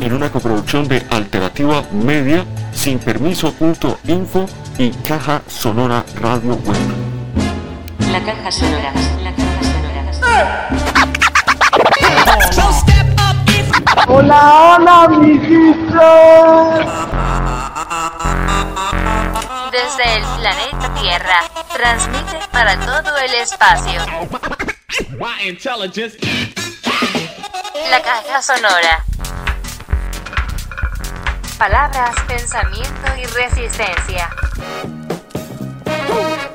En una coproducción de Alternativa Media, sin permiso.info y Caja Sonora Radio Web. La caja sonora. La caja sonora. Hola, hola, amiguitos. Desde el planeta Tierra, transmite para todo el espacio. La caja sonora. Palabras, pensamiento y resistencia.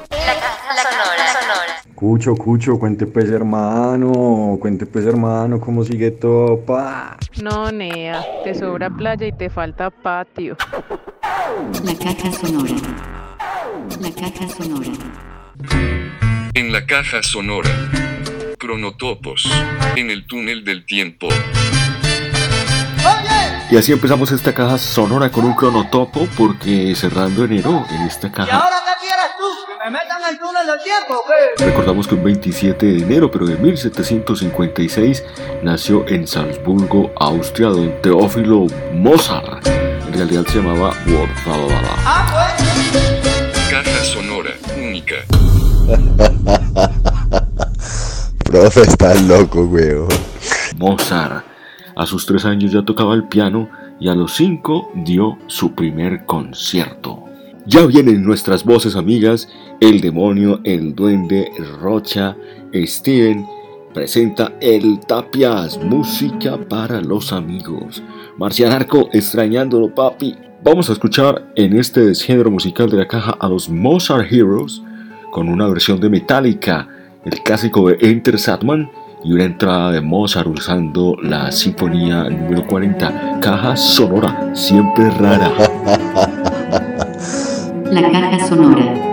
La caja sonora. sonora. Cucho, Cucho, cuente pues hermano, cuente pues hermano, ¿cómo sigue todo, pa? No, Nea, te sobra playa y te falta patio. La caja sonora. La caja sonora. En la caja sonora. Cronotopos. En el túnel del tiempo. Y así empezamos esta caja sonora con un cronotopo porque cerrando enero en esta ¿Y caja ahora qué quieres tú? ¿Que me metan el túnel del tiempo o qué? recordamos que un 27 de enero pero de 1756 nació en Salzburgo, Austria, don Teófilo Mozart. En realidad se llamaba Wolfgang. Ah, pues. Caja sonora. Única. Profe, estás loco, weón. Mozart. A sus tres años ya tocaba el piano y a los cinco dio su primer concierto. Ya vienen nuestras voces amigas, el demonio, el duende, Rocha, Steven, presenta el Tapias, música para los amigos. Marcianarco, extrañándolo papi. Vamos a escuchar en este desgénero musical de la caja a los Mozart Heroes con una versión de Metallica, el clásico de Enter Satman y una entrada de Mozart usando la sinfonía número 40, caja sonora, siempre rara. La caja sonora.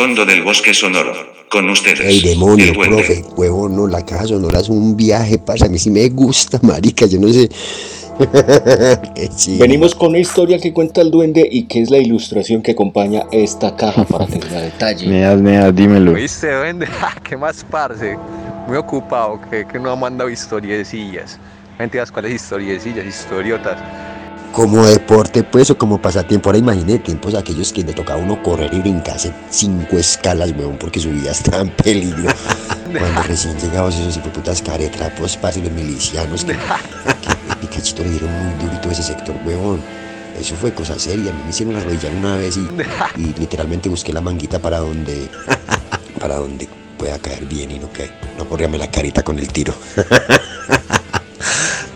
Fondo del bosque sonoro. Con ustedes. El demonio, el profe, huevón, no, la caja sonora es un viaje, pasa, a mí sí me gusta, marica, yo no sé. Chido. Venimos con una historia que cuenta el duende y que es la ilustración que acompaña esta caja para que vea detalle. Neas, Neas, dímelo. ¿Viste, duende? Ja, ¿Qué más, parce? Muy ocupado, que, que no ha mandado historiecillas. Mentiras, ¿cuáles historiecillas? Historiotas. Como deporte, pues, o como pasatiempo, ahora imagine tiempos aquellos que le tocaba a uno correr y brincarse cinco escalas, weón, porque su vida estaba en peligro. Cuando recién llegados esos hipoputas caretrapos, parce, los milicianos, que, que Picachito le dieron muy durito ese sector, weón. Eso fue cosa seria, a mí me hicieron arrodillar una vez y, y literalmente busqué la manguita para donde, para donde pueda caer bien y no que no corríame la carita con el tiro.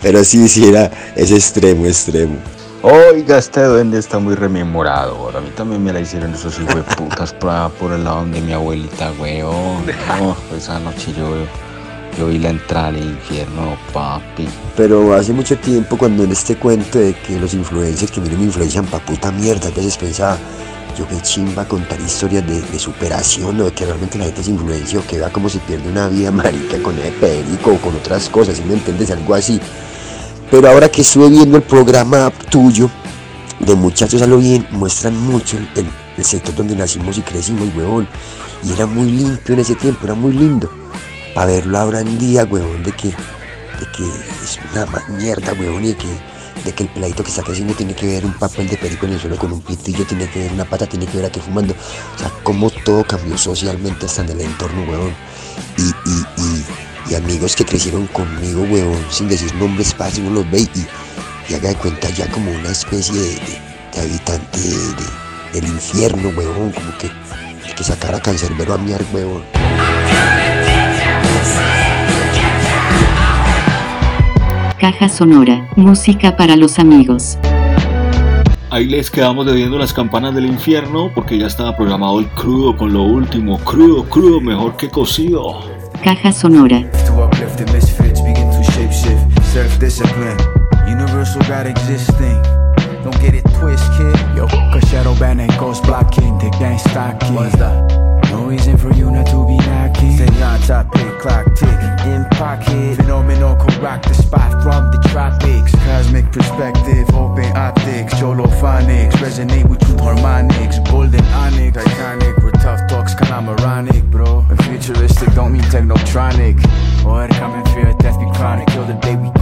Pero sí, sí, era, es extremo, extremo. Oiga, este duende está muy rememorado. A mí también me la hicieron esos hijos de putas por, el lado de mi abuelita, weón. No, esa noche yo, yo vi la entrada al infierno, papi. Pero hace mucho tiempo, cuando en este cuento de que los influencers que miren me influencian pa' puta mierda, a veces pensaba, yo qué chimba contar historias de, de superación o de que realmente la gente se influencia o que vea cómo se pierde una vida marica con el perico o con otras cosas, ¿sí me entiendes? Algo así. Pero ahora que estuve viendo el programa tuyo de muchachos a lo bien, muestran mucho el, sector donde nacimos y crecimos, huevón. Y era muy limpio en ese tiempo, era muy lindo. Para verlo ahora en día, huevón, de que, de que es una mierda, huevón, y de que, de que el peladito que está creciendo tiene que ver un papel de perico en el suelo con un pitillo, tiene que ver una pata, tiene que ver a que fumando. O sea, cómo todo cambió socialmente hasta en el entorno, huevón. Y, amigos que crecieron conmigo, huevón, sin decir nombres, parce, uno los ve y, y haga de cuenta ya como una especie de, de- de habitante de- de- del infierno, huevón, como que, que sacara cancerbero a miar, huevón. Caja sonora, música para los amigos. Ahí les quedamos debiendo las campanas del infierno porque ya estaba programado el crudo con lo último. Crudo, crudo, mejor que cocido. Caja sonora. To uplift the misfits, begin to shapeshift. Self-discipline, universal God existing. Don't get it twist, kid. Yo, cause shadow ban and ghost blocking the gang stocking. What's that? No reason for you not to be knocking. Stay on top, pick, clock, tick, in pocket. Phenomenal, can rock the spot from the tropics. Cosmic perspective, open optics. Jolophonics, resonate with you harmonics. electronic. Or coming for of death be chronic. Kill the baby.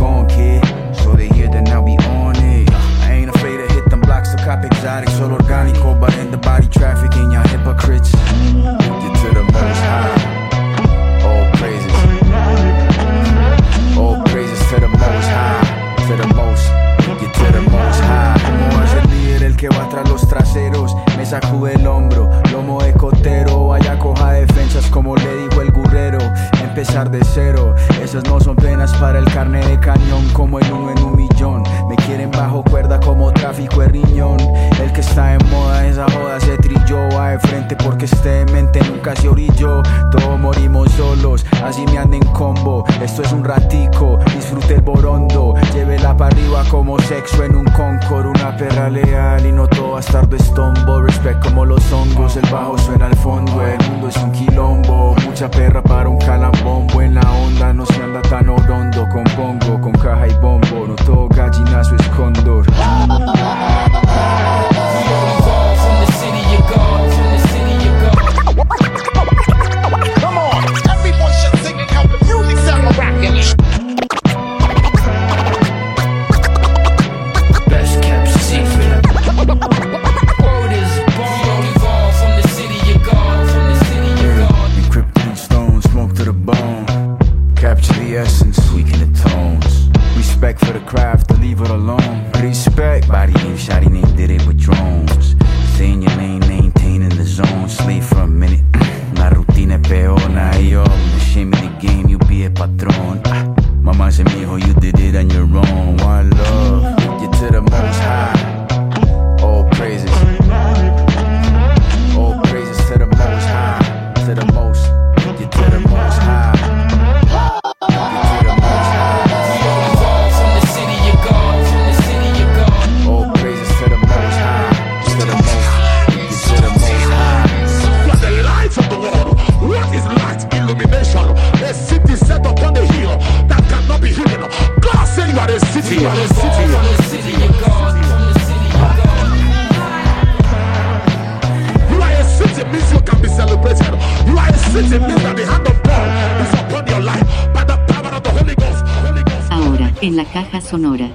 Ahora, en la caja sonora.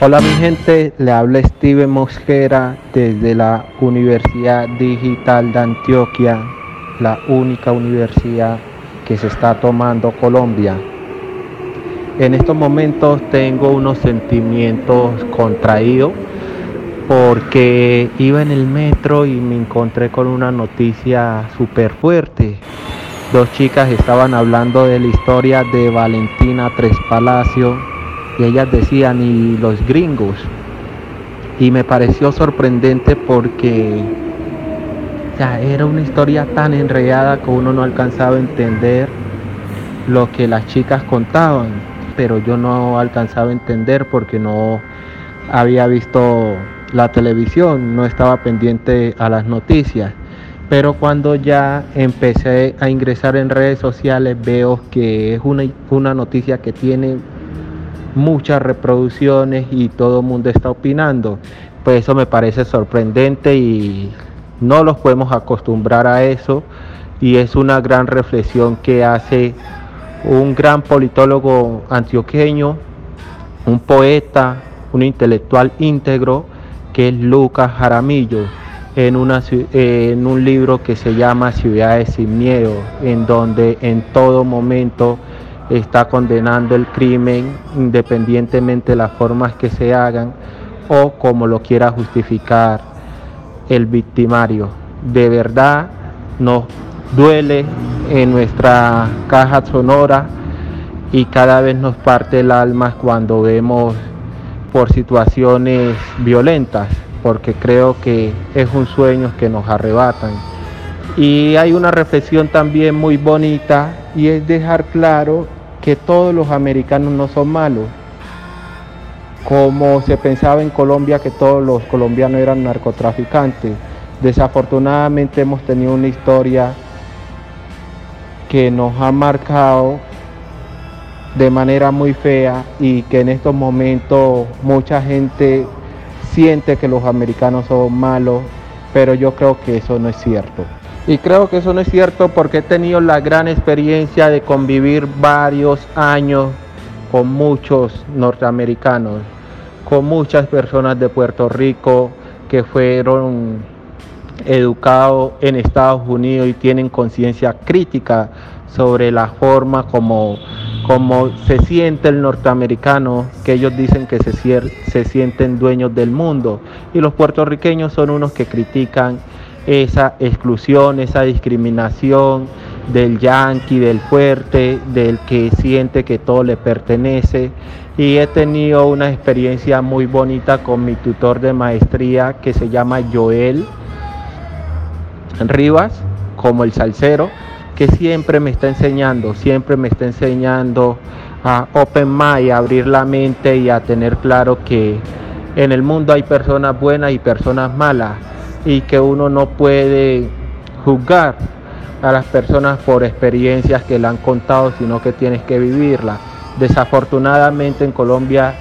Hola mi gente, le habla Steven Mosquera desde la Universidad Digital de Antioquia, la única universidad que se está tomando Colombia. En estos momentos tengo unos sentimientos contraídos porque iba en el metro y me encontré con una noticia súper fuerte. Dos chicas estaban hablando de la historia de Valentina Tres Palacios y ellas decían y los gringos. Y me pareció sorprendente porque ya era una historia tan enredada que uno no alcanzaba a entender lo que las chicas contaban, pero yo no alcanzaba a entender porque no había visto la televisión, no estaba pendiente a las noticias. Pero cuando ya empecé a ingresar en redes sociales veo que es una, una noticia que tiene muchas reproducciones y todo el mundo está opinando. Pues eso me parece sorprendente y no los podemos acostumbrar a eso. Y es una gran reflexión que hace un gran politólogo antioqueño, un poeta, un intelectual íntegro, que es Lucas Jaramillo, en, un libro que se llama Ciudades sin Miedo, en donde en todo momento está condenando el crimen independientemente de las formas que se hagan o como lo quiera justificar el victimario. De verdad nos duele en nuestra caja sonora y cada vez nos parte el alma cuando vemos por situaciones violentas, porque creo que es un sueño que nos arrebatan. Y hay una reflexión también muy bonita y es dejar claro que todos los americanos no son malos. Como se pensaba en Colombia que todos los colombianos eran narcotraficantes. Desafortunadamente hemos tenido una historia que nos ha marcado de manera muy fea y que en estos momentos mucha gente siente que los americanos son malos, pero yo creo que eso no es cierto. Y creo que eso no es cierto porque he tenido la gran experiencia de convivir varios años con muchos norteamericanos, con muchas personas de Puerto Rico que fueron educados en Estados Unidos y tienen conciencia crítica sobre la forma como, como se siente el norteamericano, que ellos dicen que se, se sienten dueños del mundo. Y los puertorriqueños son unos que critican esa exclusión, esa discriminación del yanqui, del fuerte, del que siente que todo le pertenece. Y he tenido una experiencia muy bonita con mi tutor de maestría que se llama Joel Rivas, como el salsero, que siempre me está enseñando, siempre me está enseñando a open mind, a abrir la mente y a tener claro que en el mundo hay personas buenas y personas malas y que uno no puede juzgar a las personas por experiencias que le han contado, sino que tienes que vivirla. Desafortunadamente en Colombia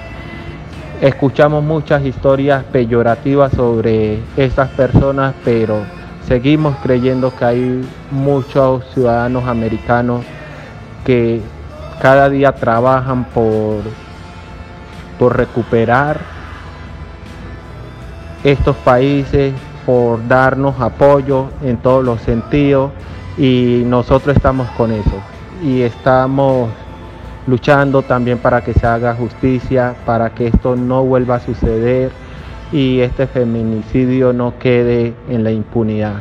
escuchamos muchas historias peyorativas sobre estas personas, pero seguimos creyendo que hay muchos ciudadanos americanos que cada día trabajan por, por recuperar estos países, por darnos apoyo en todos los sentidos y nosotros estamos con eso. Y estamos luchando también para que se haga justicia, para que esto no vuelva a suceder y este feminicidio no quede en la impunidad.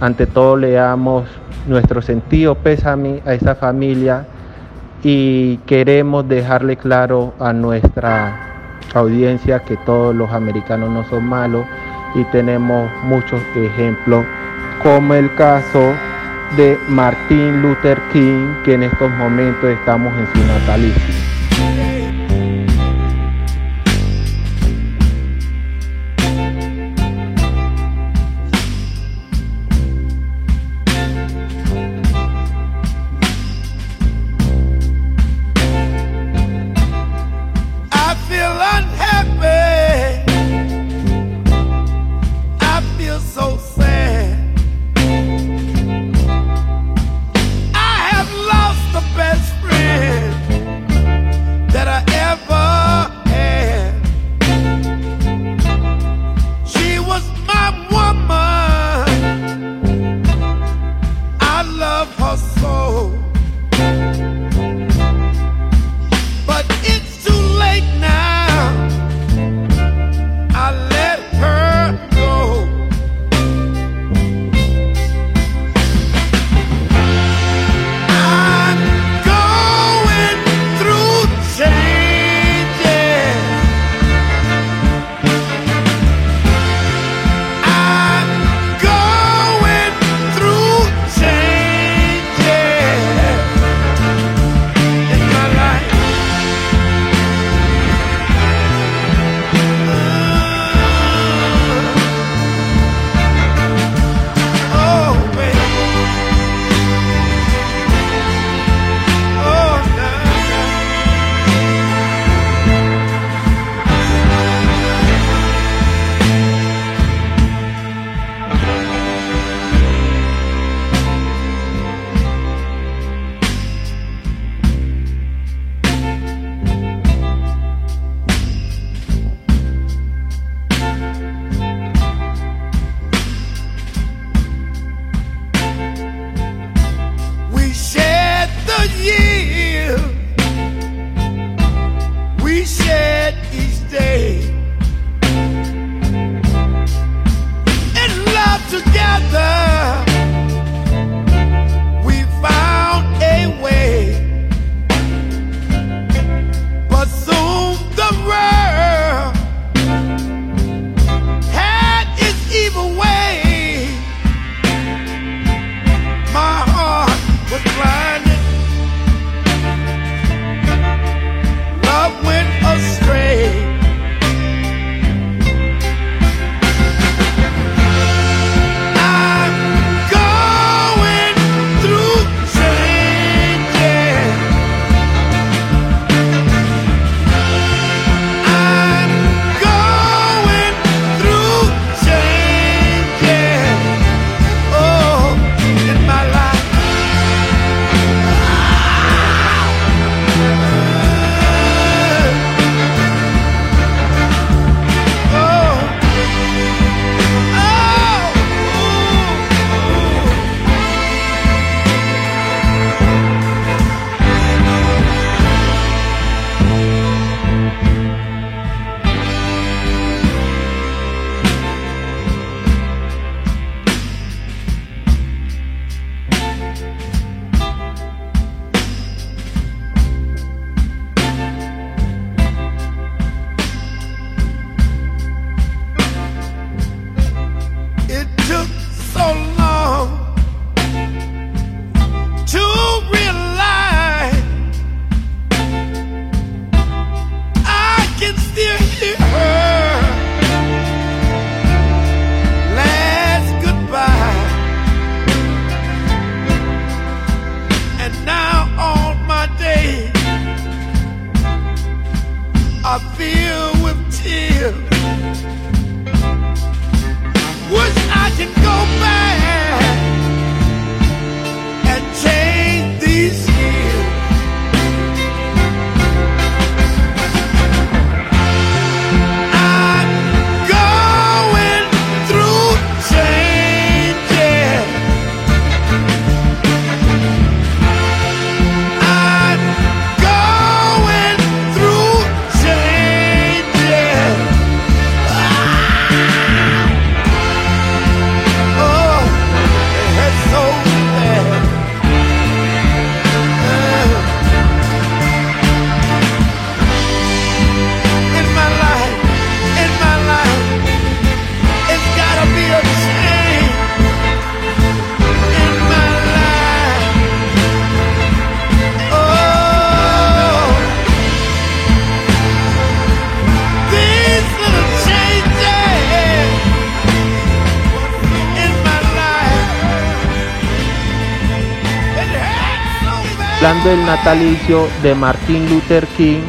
Ante todo le damos nuestro sentido pésame a esa familia y queremos dejarle claro a nuestra audiencia que todos los americanos no son malos y tenemos muchos ejemplos como el caso de Martin Luther King que en estos momentos estamos en su natalicio. Del natalicio de Martin Luther King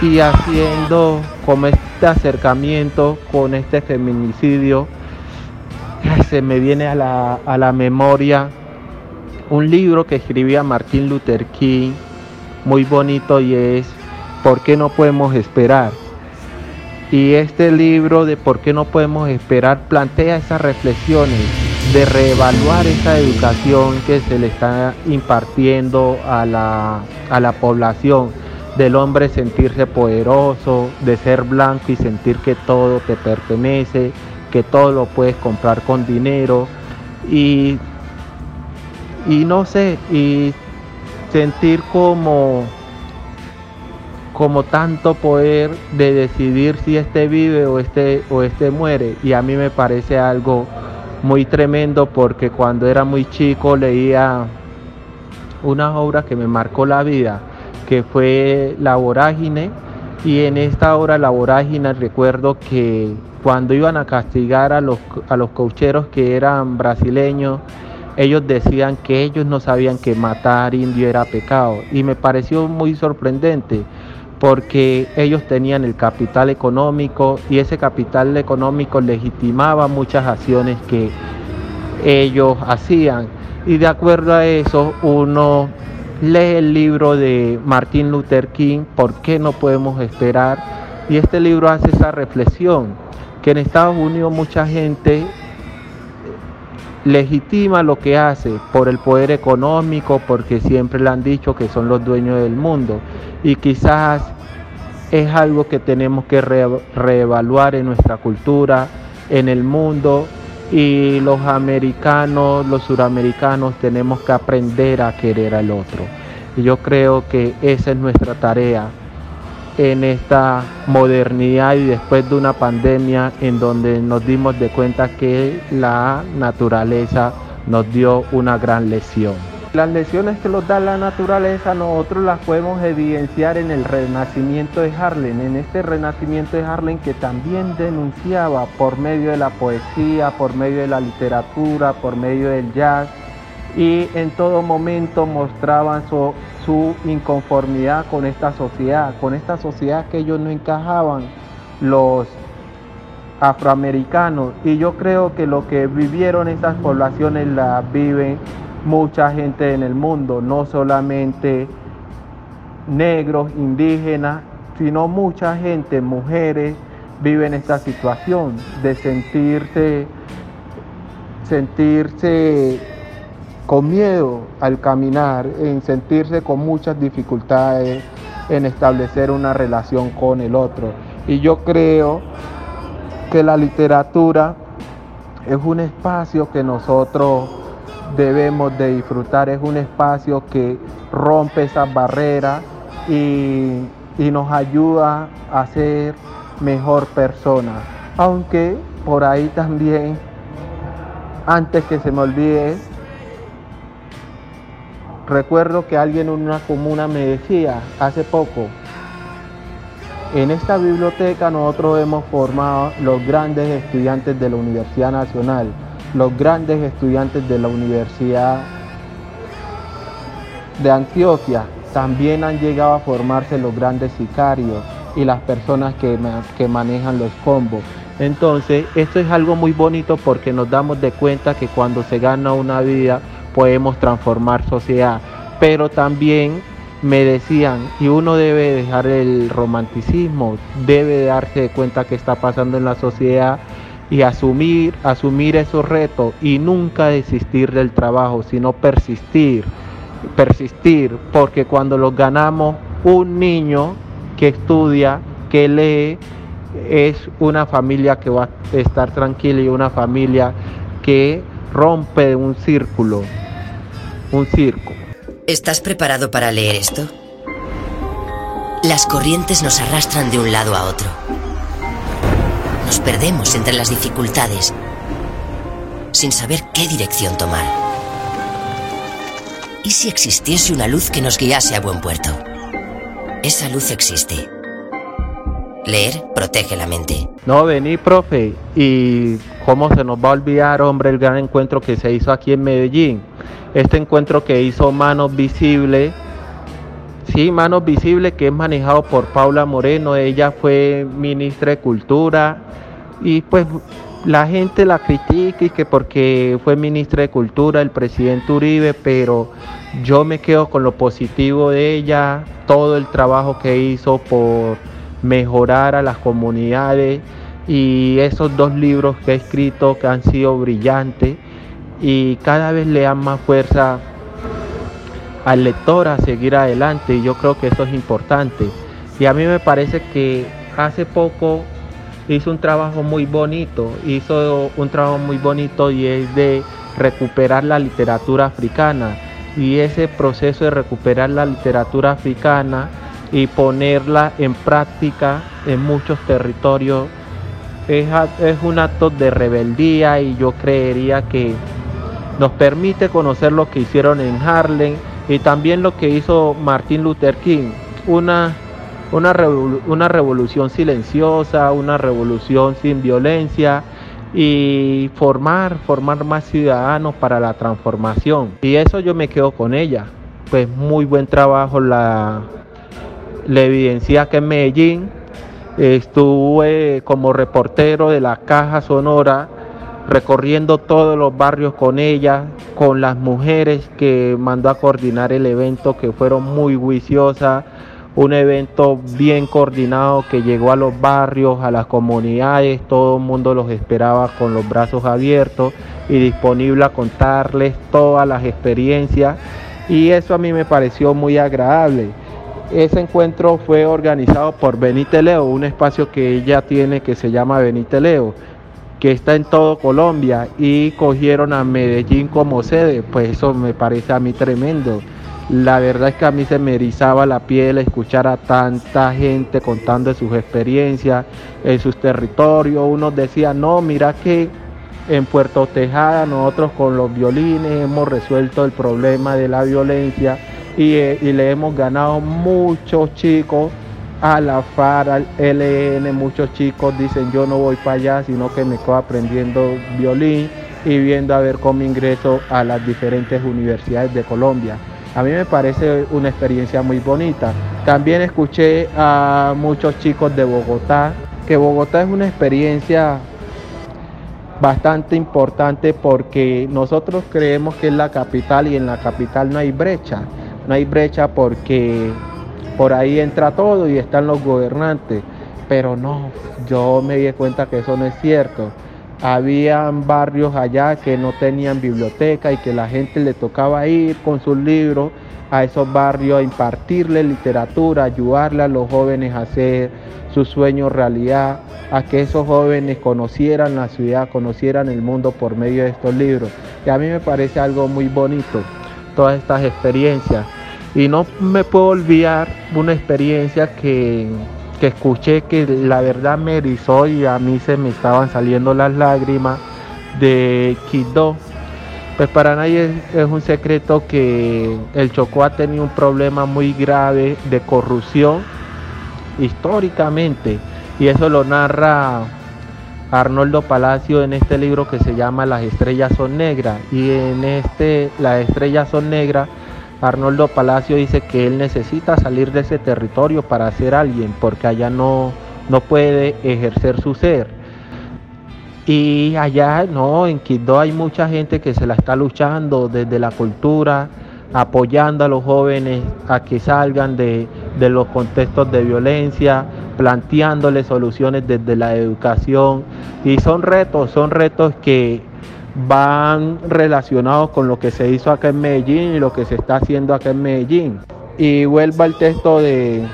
y haciendo como este acercamiento con este feminicidio, se me viene a la, a la memoria un libro que escribía Martin Luther King, muy bonito y es ¿Por qué no podemos esperar? Y este libro de ¿Por qué no podemos esperar? plantea esas reflexiones de reevaluar esa educación que se le está impartiendo a la, a la población, del hombre sentirse poderoso, de ser blanco y sentir que todo te pertenece, que todo lo puedes comprar con dinero y, y no sé, y sentir como como tanto poder de decidir si este vive o este o este muere. Y a mí me parece algo muy tremendo porque cuando era muy chico leía una obra que me marcó la vida que fue La Vorágine. Y en esta obra La Vorágine recuerdo que cuando iban a castigar a los, a los cocheros que eran brasileños ellos decían que ellos no sabían que matar indio era pecado. Y me pareció muy sorprendente porque ellos tenían el capital económico y ese capital económico legitimaba muchas acciones que ellos hacían. Y de acuerdo a eso, uno lee el libro de Martin Luther King, ¿por qué no podemos esperar? Y este libro hace esa reflexión, que en Estados Unidos mucha gente legitima lo que hace por el poder económico, porque siempre le han dicho que son los dueños del mundo. Y quizás es algo que tenemos que re reevaluar en nuestra cultura, en el mundo, y los americanos, los suramericanos tenemos que aprender a querer al otro. Y yo creo que esa es nuestra tarea en esta modernidad y después de una pandemia en donde nos dimos de cuenta que la naturaleza nos dio una gran lesión. Las lesiones que nos da la naturaleza nosotros las podemos evidenciar en el renacimiento de Harlem, en este renacimiento de Harlem que también denunciaba por medio de la poesía, por medio de la literatura, por medio del jazz y en todo momento mostraban su, su inconformidad con esta sociedad, con esta sociedad que ellos no encajaban los afroamericanos. Y yo creo que lo que vivieron estas poblaciones la viven mucha gente en el mundo, no solamente negros, indígenas, sino mucha gente, mujeres, viven esta situación de sentirse, sentirse con miedo al caminar, en sentirse con muchas dificultades en establecer una relación con el otro. Y yo creo que la literatura es un espacio que nosotros debemos de disfrutar. Es un espacio que rompe esas barreras y, nos ayuda a ser mejor persona. Aunque por ahí también, antes que se me olvide, recuerdo que alguien en una comuna me decía hace poco, en esta biblioteca nosotros hemos formado los grandes estudiantes de la Universidad Nacional los grandes estudiantes de la Universidad de Antioquia también han llegado a formarse los grandes sicarios y las personas que, que, manejan los combos. Entonces, esto es algo muy bonito porque nos damos de cuenta que cuando se gana una vida podemos transformar sociedad. Pero también me decían, y uno debe dejar el romanticismo, debe darse cuenta que está pasando en la sociedad y asumir, asumir esos retos y nunca desistir del trabajo, sino persistir, persistir, porque cuando los ganamos, un niño que estudia, que lee, es una familia que va a estar tranquila y una familia que rompe un círculo, un circo. ¿Estás preparado para leer esto? Las corrientes nos arrastran de un lado a otro nos perdemos entre las dificultades sin saber qué dirección tomar. ¿Y si existiese una luz que nos guiase a buen puerto? Esa luz existe. Leer protege la mente. No, vení, profe. ¿Y cómo se nos va a olvidar, hombre, el gran encuentro que se hizo aquí en Medellín? Este encuentro que hizo Manos Visibles. Sí, Manos Visibles, que es manejado por Paula Moreno. Ella fue ministra de Cultura y pues la gente la critica y que porque fue ministra de Cultura el presidente Uribe, pero yo me quedo con lo positivo de ella, todo el trabajo que hizo por mejorar a las comunidades y esos dos libros que ha escrito que han sido brillantes y cada vez le dan más fuerza al lector a seguir adelante y yo creo que eso es importante. Y a mí me parece que hace poco hizo un trabajo muy bonito, hizo un trabajo muy bonito y es de recuperar la literatura africana. Y ese proceso de recuperar la literatura africana y ponerla en práctica en muchos territorios es, es un acto de rebeldía y yo creería que nos permite conocer lo que hicieron en Harlem y también lo que hizo Martin Luther King. Una una, una revolución silenciosa, una revolución sin violencia y formar, formar más ciudadanos para la transformación. Y eso yo me quedo con ella. Pues muy buen trabajo la, la evidencia que en Medellín estuve como reportero de la Caja Sonora recorriendo todos los barrios con ella, con las mujeres que mandó a coordinar el evento que fueron muy juiciosas un evento bien coordinado que llegó a los barrios, a las comunidades, todo el mundo los esperaba con los brazos abiertos y disponible a contarles todas las experiencias y eso a mí me pareció muy agradable. Ese encuentro fue organizado por Benite Leo, un espacio que ella tiene que se llama Benite Leo. que está en todo Colombia y cogieron a Medellín como sede, pues eso me parece a mí tremendo. La verdad es que a mí se me erizaba la piel escuchar a tanta gente contando sus experiencias en sus territorios. Unos decían, no, mira que en Puerto Tejada nosotros con los violines hemos resuelto el problema de la violencia y, eh, y le hemos ganado muchos chicos a la FAR, al LN, muchos chicos dicen yo no voy para allá, sino que me quedo aprendiendo violín y viendo a ver cómo ingreso a las diferentes universidades de Colombia. A mí me parece una experiencia muy bonita. También escuché a muchos chicos de Bogotá, que Bogotá es una experiencia bastante importante porque nosotros creemos que es la capital y en la capital no hay brecha. No hay brecha porque por ahí entra todo y están los gobernantes. Pero no, yo me di cuenta que eso no es cierto. Habían barrios allá que no tenían biblioteca y que la gente le tocaba ir con sus libros a esos barrios a impartirle literatura, ayudarle a los jóvenes a hacer sus sueños realidad, a que esos jóvenes conocieran la ciudad, conocieran el mundo por medio de estos libros. Y a mí me parece algo muy bonito, todas estas experiencias. Y no me puedo olvidar una experiencia que, que escuché que la verdad me erizó y a mí se me estaban saliendo las lágrimas de Quito. Pues para nadie es, es un secreto que el Chocó ha tenido un problema muy grave de corrupción históricamente y eso lo narra Arnoldo Palacio en este libro que se llama Las estrellas son negras y en este Las estrellas son negras Arnoldo Palacio dice que él necesita salir de ese territorio para ser alguien porque allá no, no puede ejercer su ser. Y allá no, en Quito hay mucha gente que se la está luchando desde la cultura, apoyando a los jóvenes a que salgan de, de los contextos de violencia, planteándoles soluciones desde la educación. Y son retos, son retos que van relacionados con lo que se hizo acá en Medellín y lo que se está haciendo acá en Medellín. Y vuelvo al texto de,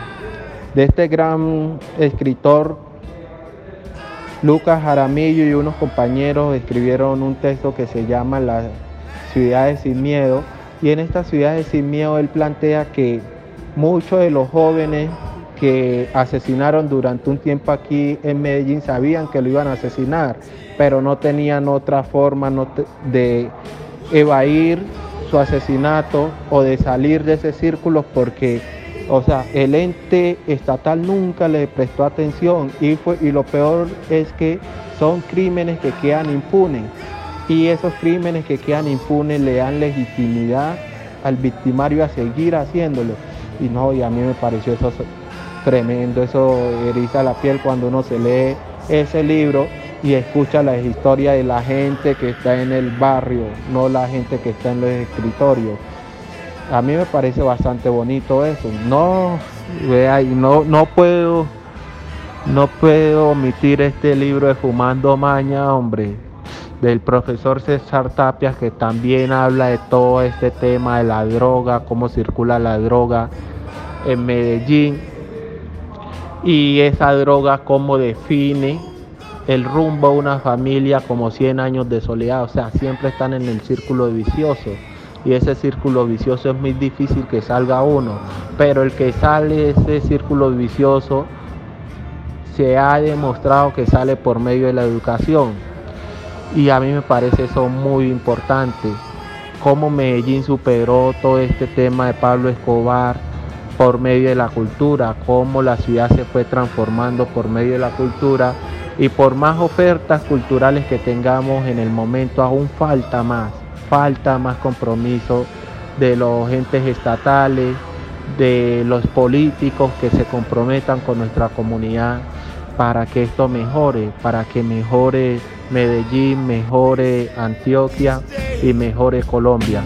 de este gran escritor, Lucas Jaramillo y unos compañeros escribieron un texto que se llama Las ciudades sin miedo. Y en estas ciudades sin miedo él plantea que muchos de los jóvenes que asesinaron durante un tiempo aquí en Medellín sabían que lo iban a asesinar, pero no tenían otra forma de evadir su asesinato o de salir de ese círculo porque, o sea, el ente estatal nunca le prestó atención y, fue, y lo peor es que son crímenes que quedan impunes y esos crímenes que quedan impunes le dan legitimidad al victimario a seguir haciéndolo. Y no, y a mí me pareció eso tremendo, eso eriza la piel cuando uno se lee ese libro y escucha las historias de la gente que está en el barrio, no la gente que está en los escritorios. A mí me parece bastante bonito eso. No, vea, no, no puedo, no puedo omitir este libro de Fumando Maña, hombre, del profesor César Tapias, que también habla de todo este tema de la droga, cómo circula la droga en Medellín y esa droga cómo define el rumbo a una familia como 100 años de soledad, o sea, siempre están en el círculo vicioso. Y ese círculo vicioso es muy difícil que salga uno, pero el que sale de ese círculo vicioso se ha demostrado que sale por medio de la educación. Y a mí me parece eso muy importante, cómo Medellín superó todo este tema de Pablo Escobar por medio de la cultura, cómo la ciudad se fue transformando por medio de la cultura y por más ofertas culturales que tengamos en el momento aún falta más, falta más compromiso de los entes estatales, de los políticos que se comprometan con nuestra comunidad para que esto mejore, para que mejore Medellín, mejore Antioquia y mejore Colombia.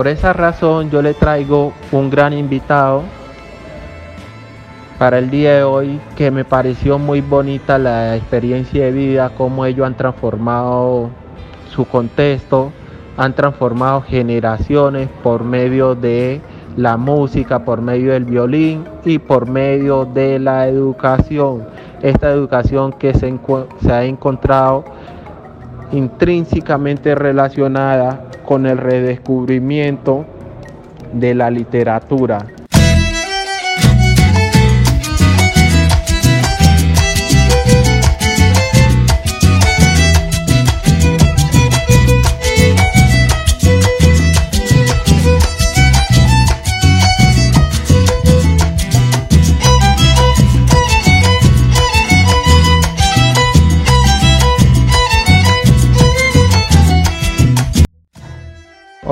Por esa razón yo le traigo un gran invitado para el día de hoy que me pareció muy bonita la experiencia de vida, cómo ellos han transformado su contexto, han transformado generaciones por medio de la música, por medio del violín y por medio de la educación. Esta educación que se, se ha encontrado intrínsecamente relacionada con el redescubrimiento de la literatura.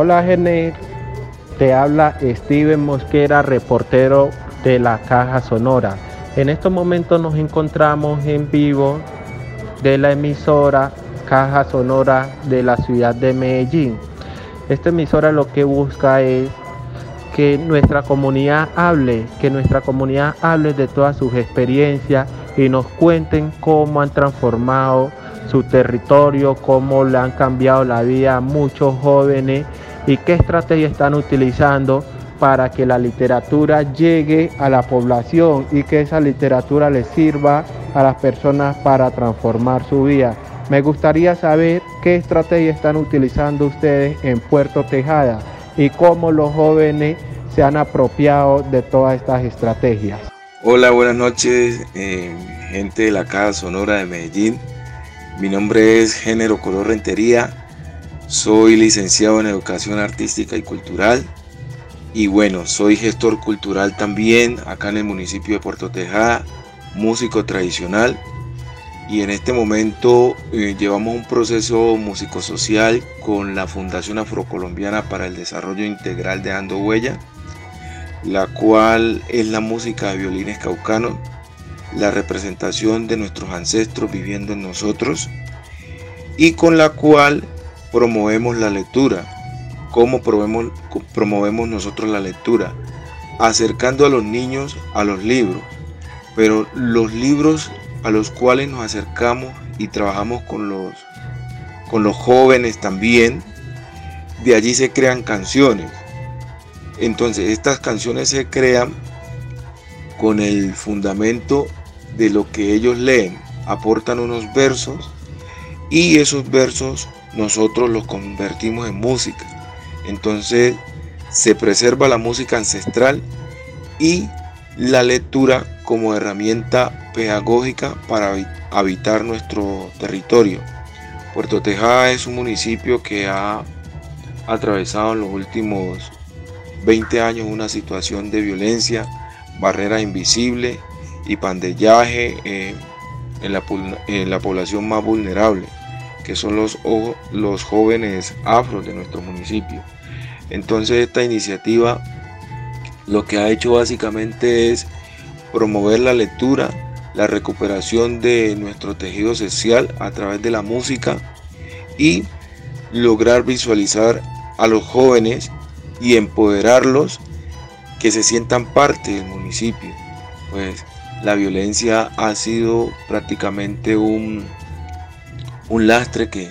Hola Gene, te habla Steven Mosquera, reportero de la Caja Sonora. En estos momentos nos encontramos en vivo de la emisora Caja Sonora de la ciudad de Medellín. Esta emisora lo que busca es que nuestra comunidad hable, que nuestra comunidad hable de todas sus experiencias y nos cuenten cómo han transformado su territorio, cómo le han cambiado la vida a muchos jóvenes y qué estrategia están utilizando para que la literatura llegue a la población y que esa literatura les sirva a las personas para transformar su vida. Me gustaría saber qué estrategia están utilizando ustedes en Puerto Tejada y cómo los jóvenes se han apropiado de todas estas estrategias. Hola, buenas noches, eh, gente de la Casa Sonora de Medellín. Mi nombre es Género Color Rentería soy licenciado en Educación Artística y Cultural y bueno, soy gestor cultural también acá en el municipio de Puerto Tejada, músico tradicional. Y en este momento eh, llevamos un proceso músico-social con la Fundación Afrocolombiana para el Desarrollo Integral de Ando Huella, la cual es la música de violines caucanos, la representación de nuestros ancestros viviendo en nosotros y con la cual promovemos la lectura. ¿Cómo promovemos, promovemos nosotros la lectura? Acercando a los niños a los libros. Pero los libros a los cuales nos acercamos y trabajamos con los, con los jóvenes también, de allí se crean canciones. Entonces estas canciones se crean con el fundamento de lo que ellos leen. Aportan unos versos y esos versos nosotros los convertimos en música. Entonces se preserva la música ancestral y la lectura como herramienta pedagógica para habitar nuestro territorio. Puerto Tejada es un municipio que ha atravesado en los últimos 20 años una situación de violencia, barrera invisible y pandellaje eh, en, la, en la población más vulnerable que son los, los jóvenes afros de nuestro municipio. Entonces esta iniciativa lo que ha hecho básicamente es promover la lectura, la recuperación de nuestro tejido social a través de la música y lograr visualizar a los jóvenes y empoderarlos que se sientan parte del municipio. Pues la violencia ha sido prácticamente un, un lastre que,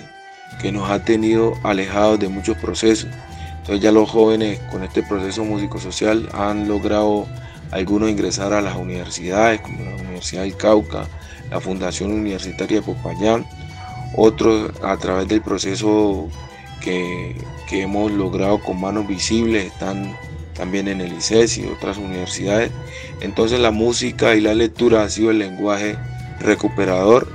nos ha tenido alejados de muchos procesos. Entonces ya los jóvenes con este proceso músico-social han logrado algunos ingresar a las universidades, como la Universidad del Cauca, la Fundación Universitaria de Popayán, otros a través del proceso que, que hemos logrado con manos visibles, están también en el ICES y otras universidades. Entonces la música y la lectura ha sido el lenguaje recuperador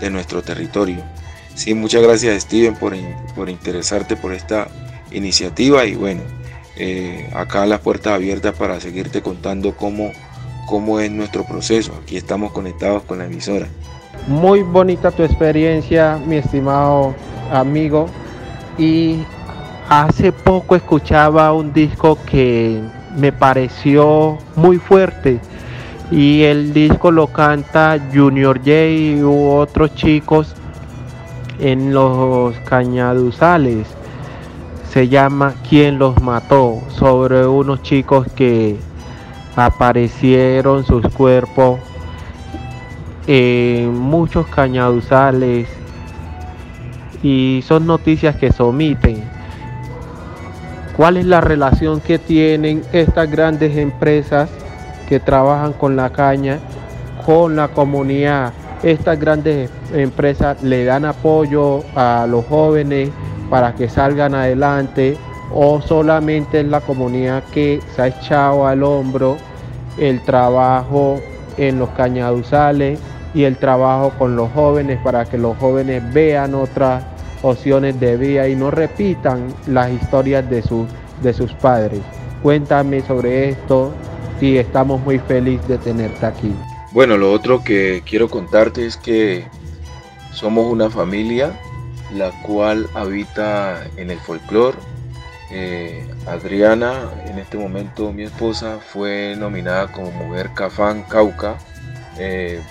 de nuestro territorio. Sí, muchas gracias Steven por, por interesarte por esta iniciativa y bueno, eh, acá las puertas abiertas para seguirte contando cómo, cómo es nuestro proceso. Aquí estamos conectados con la emisora. Muy bonita tu experiencia, mi estimado amigo. Y hace poco escuchaba un disco que me pareció muy fuerte. Y el disco lo canta Junior J y otros chicos en los cañaduzales. Se llama ¿Quién los mató? sobre unos chicos que aparecieron sus cuerpos en muchos cañaduzales y son noticias que se omiten. ¿Cuál es la relación que tienen estas grandes empresas que trabajan con la caña con la comunidad? Estas grandes empresas le dan apoyo a los jóvenes para que salgan adelante o solamente es la comunidad que se ha echado al hombro el trabajo en los cañaduzales y el trabajo con los jóvenes para que los jóvenes vean otras opciones de vida y no repitan las historias de, sus de sus padres. Cuéntame sobre esto y estamos muy felices de tenerte aquí. Bueno, lo otro que quiero contarte es que somos una familia la cual habita en el folclore. Eh, Adriana, en este momento mi esposa, fue nominada como Mujer Cafán Cauca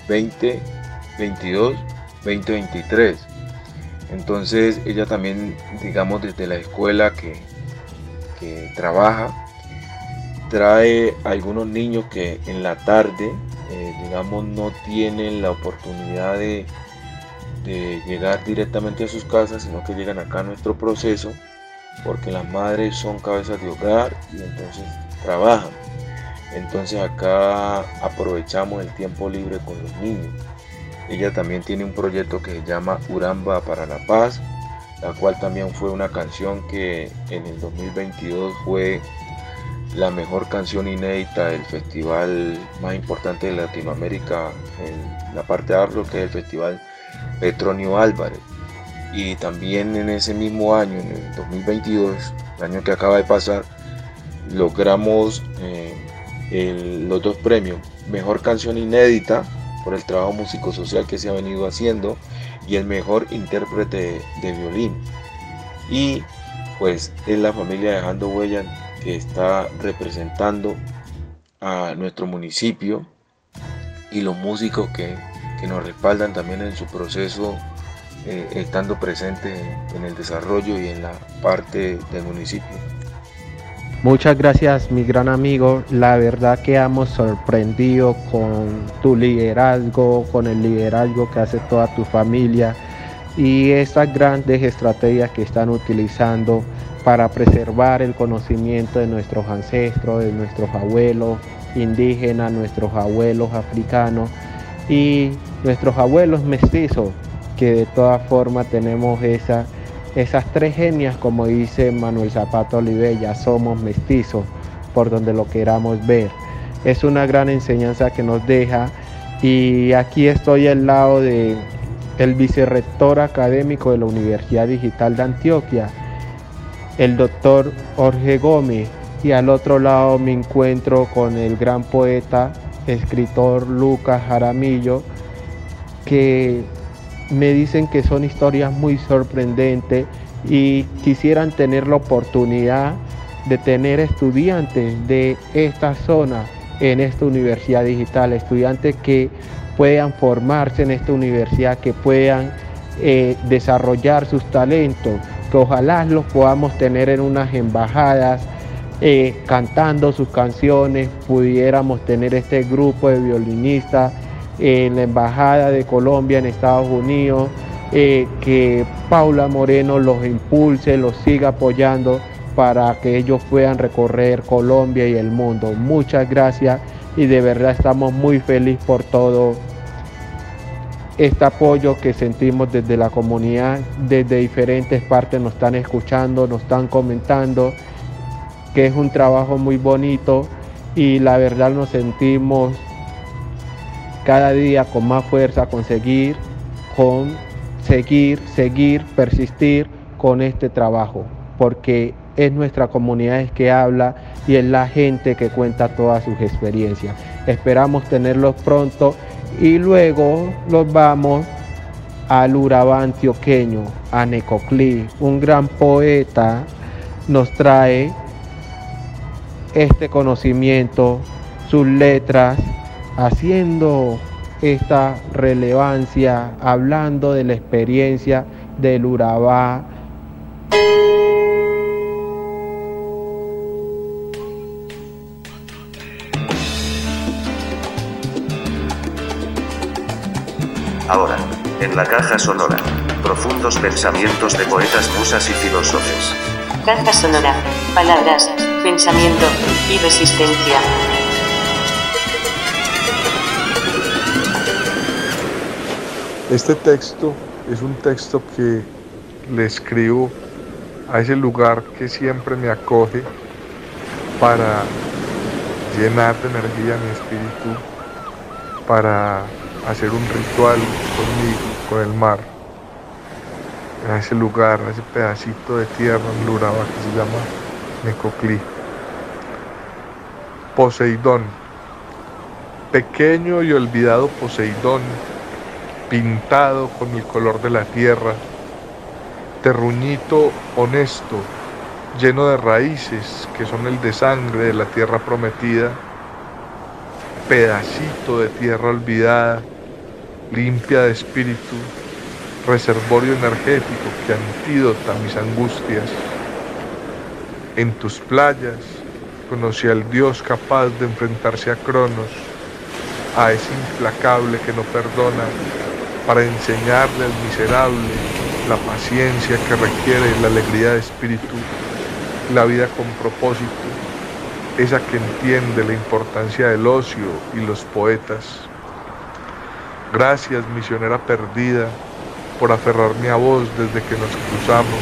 2022, 2023. Entonces ella también, digamos, desde la escuela que, que trabaja, trae algunos niños que en la tarde, eh, digamos, no tienen la oportunidad de, de llegar directamente a sus casas, sino que llegan acá a nuestro proceso, porque las madres son cabezas de hogar y entonces trabajan. Entonces acá aprovechamos el tiempo libre con los niños. Ella también tiene un proyecto que se llama Uramba para la Paz, la cual también fue una canción que en el 2022 fue la mejor canción inédita del festival más importante de Latinoamérica en la parte de Arlo, que es el Festival Petronio Álvarez. Y también en ese mismo año, en el 2022, el año que acaba de pasar, logramos eh, los dos premios, Mejor Canción Inédita por el trabajo músico-social que se ha venido haciendo y el mejor intérprete de, violín. Y pues es la familia Dejando Huella que está representando a nuestro municipio y los músicos que, nos respaldan también en su proceso, eh, estando presentes en el desarrollo y en la parte del municipio. Muchas gracias mi gran amigo, la verdad que hemos sorprendido con tu liderazgo, con el liderazgo que hace toda tu familia y estas grandes estrategias que están utilizando para preservar el conocimiento de nuestros ancestros, de nuestros abuelos indígenas, nuestros abuelos africanos y nuestros abuelos mestizos, que de todas formas tenemos esa esas tres genias, como dice Manuel Zapato Olivella, somos mestizos por donde lo queramos ver. Es una gran enseñanza que nos deja y aquí estoy al lado de el vicerrector académico de la Universidad Digital de Antioquia, el doctor Jorge Gómez, y al otro lado me encuentro con el gran poeta, escritor Lucas Jaramillo, que me dicen que son historias muy sorprendentes y quisieran tener la oportunidad de tener estudiantes de esta zona en esta universidad digital, estudiantes que puedan formarse en esta universidad, que puedan eh, desarrollar sus talentos, que ojalá los podamos tener en unas embajadas, eh, cantando sus canciones, pudiéramos tener este grupo de violinistas en la Embajada de Colombia en Estados Unidos, eh, que Paula Moreno los impulse, los siga apoyando para que ellos puedan recorrer Colombia y el mundo. Muchas gracias y de verdad estamos muy felices por todo este apoyo que sentimos desde la comunidad, desde diferentes partes nos están escuchando, nos están comentando que es un trabajo muy bonito y la verdad nos sentimos cada día con más fuerza conseguir, con seguir, seguir, persistir con este trabajo, porque es nuestra comunidad que habla y es la gente que cuenta todas sus experiencias. Esperamos tenerlos pronto y luego los vamos al Urabá antioqueño, a Necoclí, un gran poeta, nos trae este conocimiento, sus letras, haciendo esta relevancia, hablando de la experiencia del Urabá. En la caja sonora, profundos pensamientos de poetas, musas y filósofos. Caja sonora. Palabras, pensamiento y resistencia. Este texto es un texto que le escribo a ese lugar que siempre me acoge para llenar de energía mi espíritu, para hacer un ritual conmigo, con el mar, a ese lugar, ese pedacito de tierra en Luraba que se llama Necoclí. Poseidón, pequeño y olvidado Poseidón, pintado con el color de la tierra, terruñito honesto, lleno de raíces que son el de sangre de la tierra prometida, pedacito de tierra olvidada, limpia de espíritu, reservorio energético que antidota mis angustias. En tus playas conocí al Dios capaz de enfrentarse a Cronos, a ese implacable que no perdona, para enseñarle al miserable la paciencia que requiere la alegría de espíritu, la vida con propósito, esa que entiende la importancia del ocio y los poetas. Gracias, misionera perdida, por aferrarme a vos desde que nos cruzamos,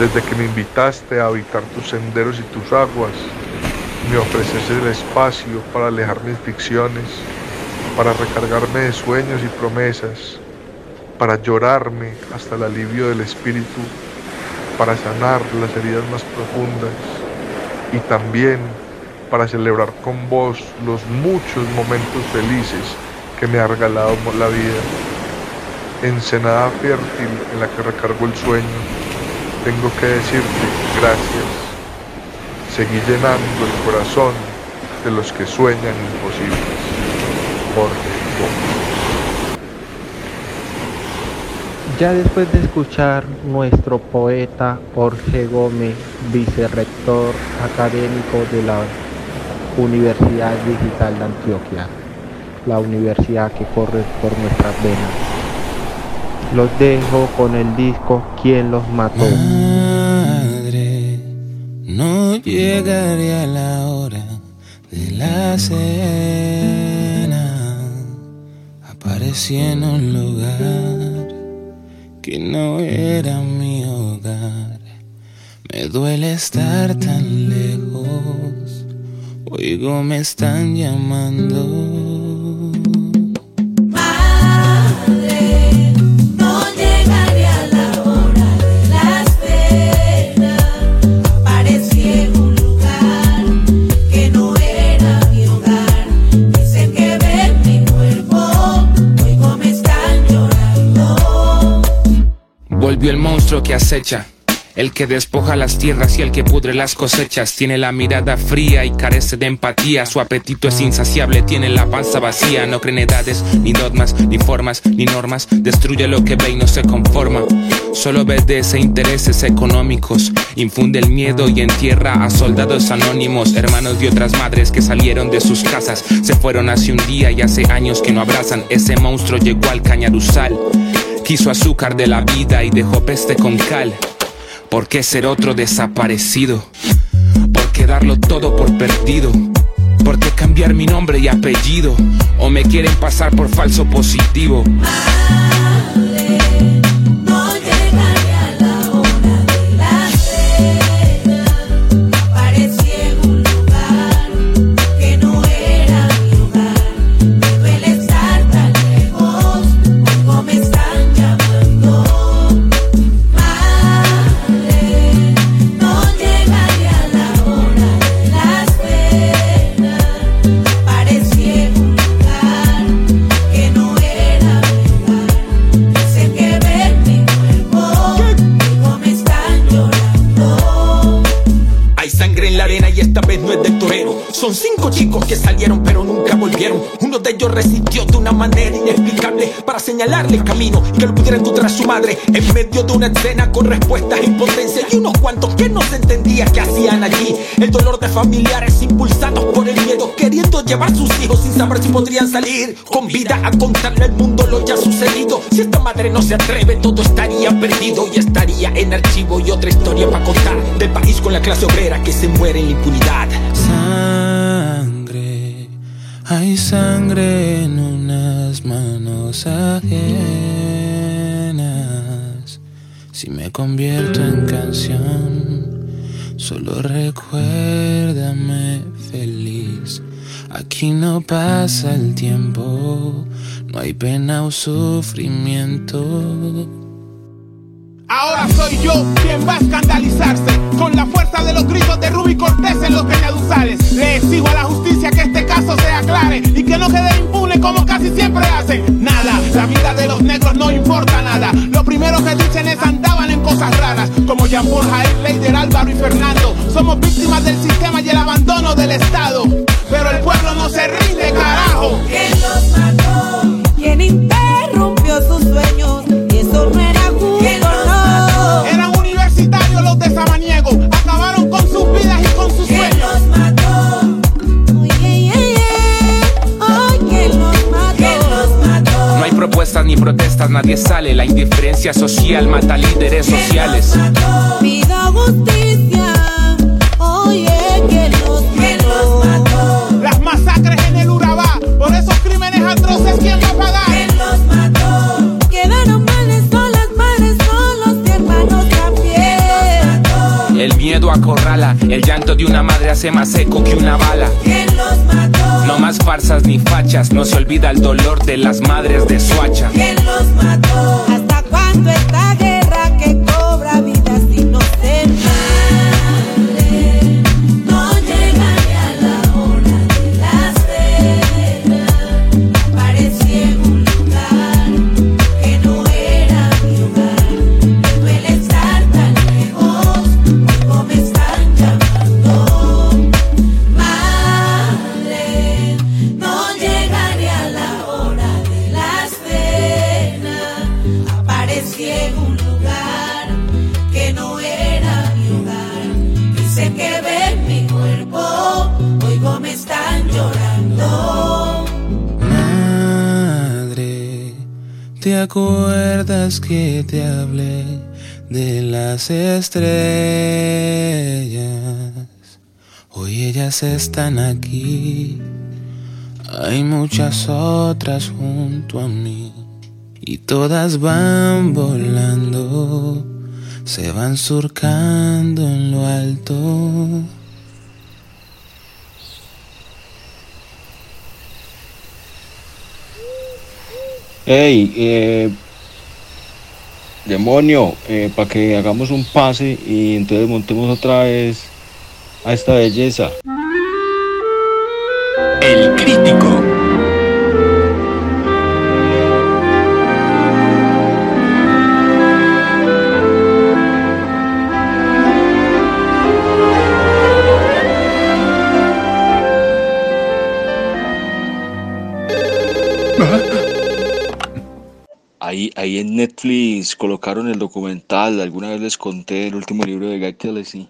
desde que me invitaste a habitar tus senderos y tus aguas, me ofreces el espacio para alejar mis ficciones, para recargarme de sueños y promesas, para llorarme hasta el alivio del espíritu, para sanar las heridas más profundas y también para celebrar con vos los muchos momentos felices que me ha regalado la vida. Ensenada fértil en la que recargo el sueño, tengo que decirte gracias. Seguí llenando el corazón de los que sueñan imposibles. Jorge Gómez. Ya después de escuchar nuestro poeta Jorge Gómez, vicerrector académico de la Universidad Digital de Antioquia, la universidad que corre por nuestras venas. Los dejo con el disco ¿Quién los mató? Madre, no llegaría la hora de la cena. Aparecí en un lugar que no era mi hogar. Me duele estar tan lejos. Oigo, me están llamando. Volvió el monstruo que acecha. El que despoja las tierras y el que pudre las cosechas. Tiene la mirada fría y carece de empatía. Su apetito es insaciable, tiene la panza vacía. No cree en edades, ni dogmas, ni formas, ni normas. Destruye lo que ve y no se conforma. Solo obedece intereses económicos. Infunde el miedo y entierra a soldados anónimos. Hermanos de otras madres que salieron de sus casas. Se fueron hace un día y hace años que no abrazan. Ese monstruo llegó al cañaruzal Quiso azúcar de la vida y dejó peste con cal ¿Por qué ser otro desaparecido? ¿Por qué darlo todo por perdido? ¿Por qué cambiar mi nombre y apellido? ¿O me quieren pasar por falso positivo? Son cinco chicos que salieron pero nunca volvieron. Uno de ellos resistió de una manera inexplicable para señalarle el camino y que lo pudiera encontrar su madre en medio de una escena con respuestas en potencia y unos cuantos que no se entendía que hacían allí. El dolor de familiares impulsados por el miedo, queriendo llevar sus hijos sin saber si podrían salir con vida a contarle al mundo lo ya sucedido. Si esta madre no se atreve, todo estaría perdido y estaría en archivo y otra historia para contar del país con la clase obrera que se muere en la impunidad. Hay sangre en unas manos ajenas. Si me convierto en canción, solo recuérdame feliz. Aquí no pasa el tiempo, no hay pena o sufrimiento. Ahora soy yo quien va a escandalizarse con la fuerza de los gritos de Ruby Cortés en los peñaduzales. Le exijo a la justicia que este caso se aclare y que no quede impune como casi siempre hacen. Nada, la vida de los negros no importa nada. Lo primero que dicen es andaban en cosas raras, como Jean Paul Jael, Leider, Álvaro y Fernando. Somos víctimas del sistema y el abandono del Estado. Pero el pueblo no se rinde, carajo. ¿Quién los mató? ¿Quién interrumpió sus sueños? Y eso no era nadie sale. La indiferencia social mata líderes sociales. Pido justicia. Oye, ¿quién los mató? Las masacres en el Urabá. Por esos crímenes atroces, ¿quién va a pagar? ¿Quién los mató? Quedaron madres solas, madres solos, hermanos también. El miedo acorrala, el llanto de una madre hace más eco que una bala. ¿Quién los mató? No más farsas ni fachas, no se olvida el dolor de las madres de Suacha. ¿Quién los mató? ¿Hasta cuándo esta que te hablé de las estrellas? Hoy ellas están aquí, hay muchas otras junto a mí y todas van volando, se van surcando en lo alto. Hey, eh, demonio, para que hagamos un pase y entonces montemos otra vez a esta belleza. El crítico. Ahí, en Netflix colocaron el documental, alguna vez les conté el último libro de Guy Tennessee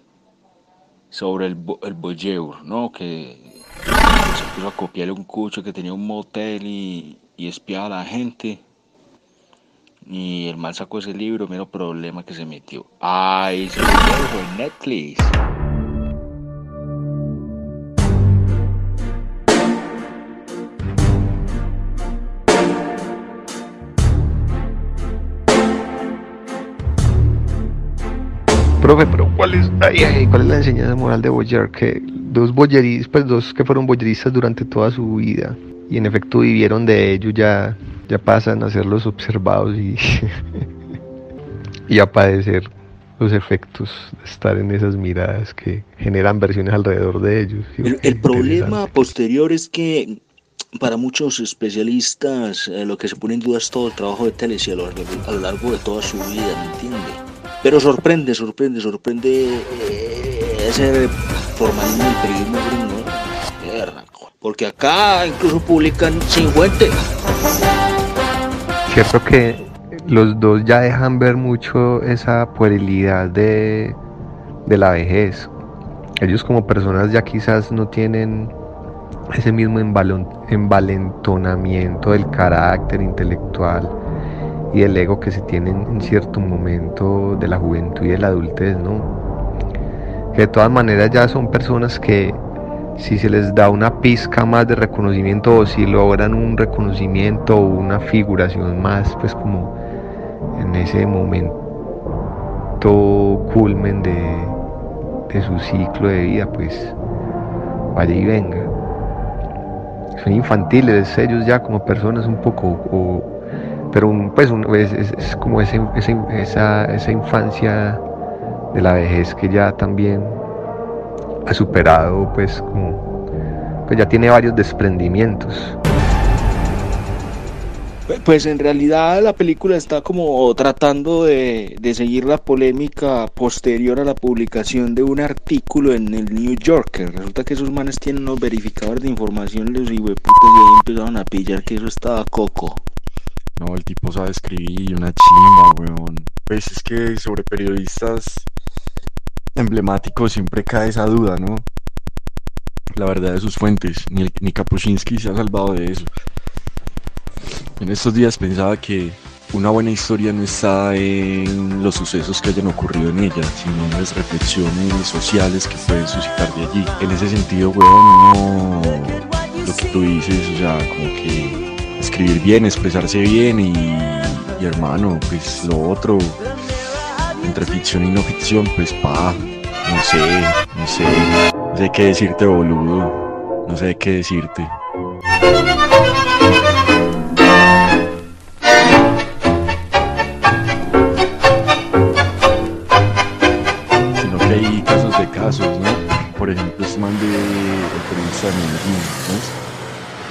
sobre el, el voyeur, ¿no? Que se puso a copiarle un cucho que tenía un motel y, y espiaba a la gente. Y el mal sacó ese libro, mero problema que se metió. Ay, se lo en Netflix. Profe, pero ¿cuál es, ay, ay, ¿cuál es la enseñanza moral de Boyer? Que dos boyeristas, pues dos que fueron boyeristas durante toda su vida y en efecto vivieron de ello, ya, ya pasan a ser los observados y, y a padecer los efectos de estar en esas miradas que generan versiones alrededor de ellos. El, el problema posterior es que para muchos especialistas eh, lo que se pone en duda es todo el trabajo de a lo, largo- a lo largo de toda su vida, ¿me entiende? Pero sorprende, sorprende, sorprende eh, ese formalismo del periodismo gringo. porque acá incluso publican sin fuentes. Cierto que los dos ya dejan ver mucho esa puerilidad de, de la vejez. Ellos como personas ya quizás no tienen ese mismo embalon- envalentonamiento del carácter intelectual y del ego que se tienen en cierto momento de la juventud y de la adultez, ¿no? Que de todas maneras ya son personas que si se les da una pizca más de reconocimiento o si logran un reconocimiento o una figuración más, pues como en ese momento culmen de, de su ciclo de vida, pues vaya y venga. Son infantiles ellos ya como personas un poco, pero un- pues es, como ese- esa, esa infancia de la vejez que ya también ha superado, pues como, pues ya tiene varios desprendimientos. Pues en realidad la película está como tratando de, de seguir la polémica posterior a la publicación de un artículo en el New Yorker. Resulta que esos manes tienen unos verificadores de información, los hijueputas, y ahí empezaron a pillar que eso estaba coco. No, el tipo sabe escribir, una chimba, weón. Pues es que sobre periodistas emblemáticos siempre cae esa duda, ¿no? La verdad de sus fuentes. Ni, ni Kapuscinski se ha salvado de eso. En estos días pensaba que una buena historia no está en los sucesos que hayan ocurrido en ella, sino en las reflexiones sociales que pueden suscitar de allí. En ese sentido, weón, uno, lo que tú dices, o sea, como que escribir bien, expresarse bien y, hermano, pues lo otro, entre ficción y no ficción, pues pa, no sé, no sé, no sé qué decirte, boludo, no sé qué decirte.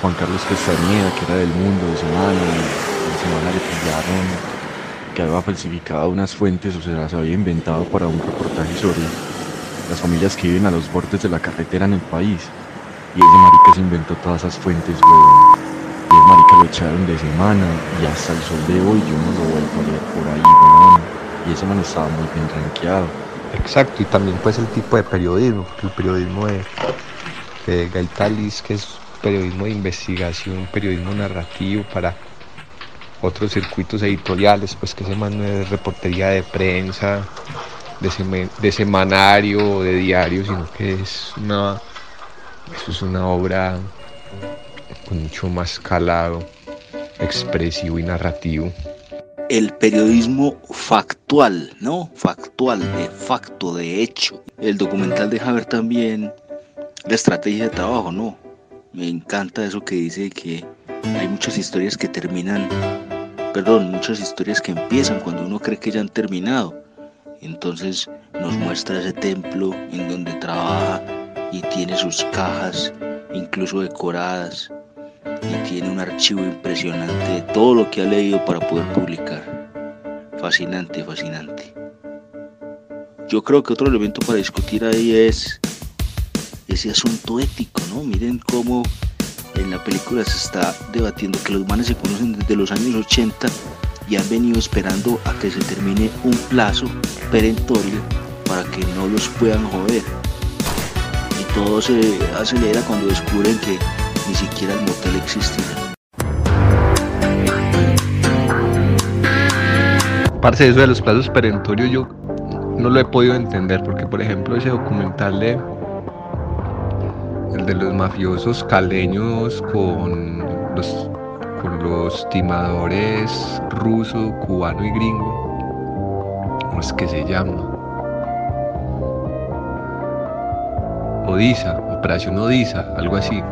Juan Carlos Castañeda, que era del mundo de semana, y de semana le pillaron que había falsificado unas fuentes o se las había inventado para un reportaje sobre las familias que viven a los bordes de la carretera en el país. Y ese marica se inventó todas esas fuentes, weón. Y el marica lo echaron de semana y hasta el sol de hoy yo no lo vuelvo a leer por ahí, weón. Y ese man estaba muy bien rankeado. Exacto, y también pues el tipo de periodismo, el periodismo de, de Gaitalis, que es periodismo de investigación, periodismo narrativo para otros circuitos editoriales, pues que ese man no es reportería de prensa, de, de semanario de diario, sino que es una, eso es una obra con mucho más calado, expresivo y narrativo. El periodismo factual, ¿no? Factual, de facto, de hecho. El documental deja ver también la estrategia de trabajo, ¿no? Me encanta eso que dice que hay muchas historias que terminan, perdón, muchas historias que empiezan cuando uno cree que ya han terminado. Entonces nos muestra ese templo en donde trabaja y tiene sus cajas, incluso decoradas, y tiene un archivo impresionante de todo lo que ha leído para poder publicar. Fascinante, fascinante. Yo creo que otro elemento para discutir ahí es ese asunto ético, ¿no? Miren cómo en la película se está debatiendo que los manes se conocen desde los años 80 y han venido esperando a que se termine un plazo perentorio para que no los puedan joder. Y todo se acelera cuando descubren que ni siquiera el motel existirá. Parce, eso de los plazos perentorios yo no lo he podido entender porque por ejemplo ese documental de el de los mafiosos caleños con los con los timadores ruso, cubano y gringo. ¿Cómo es que se llama? Odisa, Operación Odisa, algo así.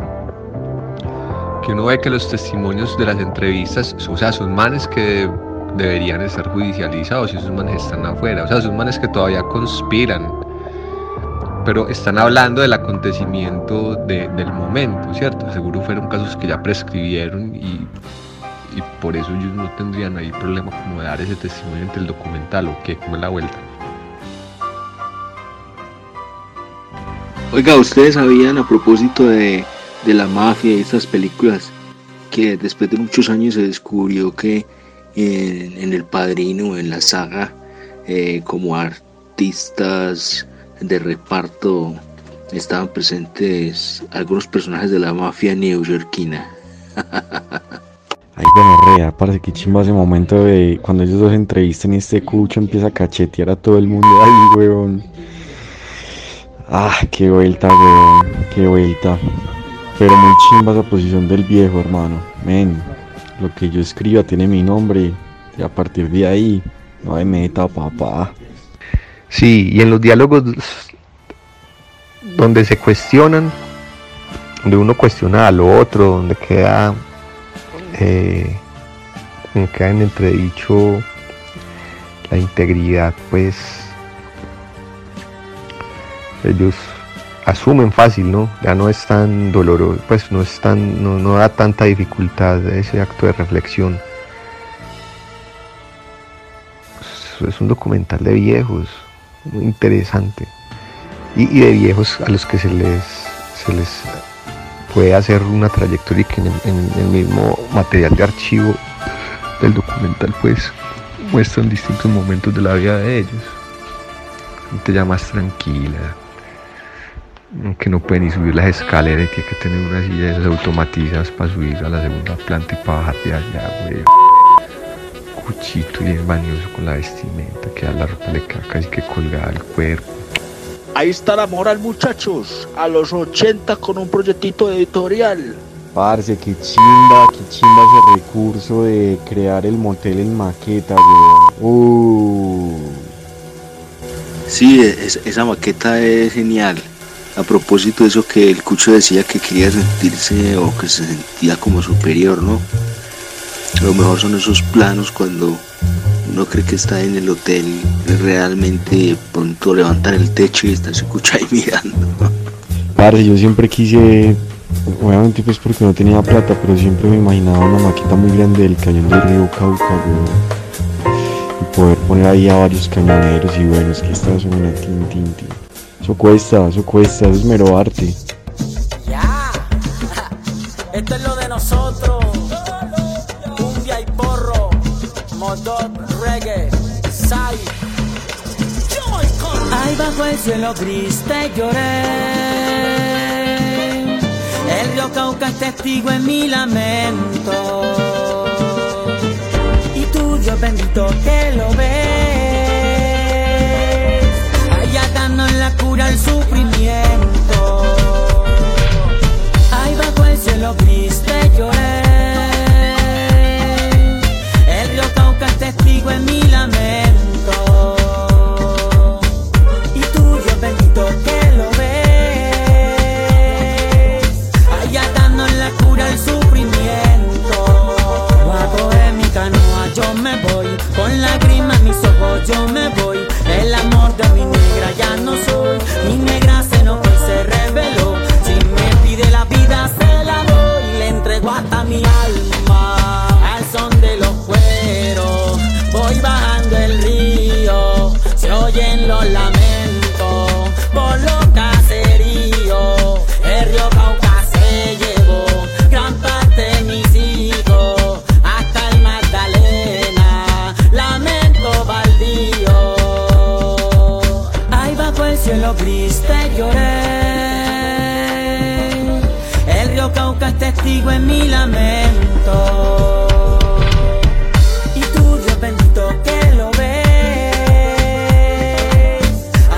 Que uno ve que los testimonios de las entrevistas, o sea, son manes que deberían estar judicializados y esos manes están afuera. O sea, son manes que todavía conspiran, pero están hablando del acontecimiento de- del momento, ¿cierto? Seguro fueron casos que ya prescribieron y, y por eso ellos no tendrían ahí problema como de dar ese testimonio entre el documental o qué, como la vuelta. Oiga, ustedes sabían a propósito de, de la mafia y estas películas que después de muchos años se descubrió que en, en El Padrino, en la saga, eh, como artistas de reparto estaban presentes algunos personajes de la mafia neoyorquina. Ay, gonorrea, parece que chimba ese momento de cuando ellos dos entrevistan y este cucho empieza a cachetear a todo el mundo. Ay, weón. Ah, qué vuelta, weón. Qué vuelta. Pero muy chimba esa posición del viejo, hermano. Men, lo que yo escriba tiene mi nombre. Y a partir de ahí, no hay meta, papá. Sí, y en los diálogos donde se cuestionan, donde uno cuestiona a lo otro, donde queda, eh, como queda en entredicho la integridad, pues ellos asumen fácil, ¿no? Ya no es tan doloroso, pues no es tan, no, no da tanta dificultad ese acto de reflexión. Es un documental de viejos, muy interesante. Y, y de viejos a los que se les, se les puede hacer una trayectoria y que en el, mismo material de archivo del documental pues muestran distintos momentos de la vida de ellos. Gente ya más tranquila, que no pueden ni subir las escaleras, que hay que tener unas silla de esas automatizadas para subir a la segunda planta y para bajar de allá. Cuchito y bañoso con la vestimenta, que a la ropa le queda casi que colgada al cuerpo. Ahí está la moral, muchachos. A los 80 con un proyectito editorial. Parce, qué chimba, qué chimba ese recurso de crear el motel en maqueta, weón. Uh. Sí, es- esa maqueta es genial. A propósito de eso que el Cucho decía que quería sentirse o que se sentía como superior, ¿no? Lo mejor son esos planos cuando uno cree que está en el hotel y realmente pronto levantar el techo y está ese Cucho ahí mirando. Parce, yo siempre quise, obviamente pues porque no tenía plata, pero siempre me imaginaba una maqueta muy grande del cañón del río Cauca. Y poder poner ahí a varios cañoneros y bueno, es que esta suena tin, tin, tin. Eso cuesta, eso cuesta, eso es mero arte. Esto es lo de nosotros. Bajo el cielo gris te lloré. El río Cauca es testigo en mi lamento. Y tu Dios bendito que lo ves. Allá dando en la cura el sufrimiento. Ahí bajo el cielo gris te lloré. Yo me voy. El amor de mi negra ya no soy. Mi negra se enojó y se reveló. Si me pide la vida se la doy. Le entrego hasta mi alma Testigo en mi lamento. Y tu Dios bendito que lo ves.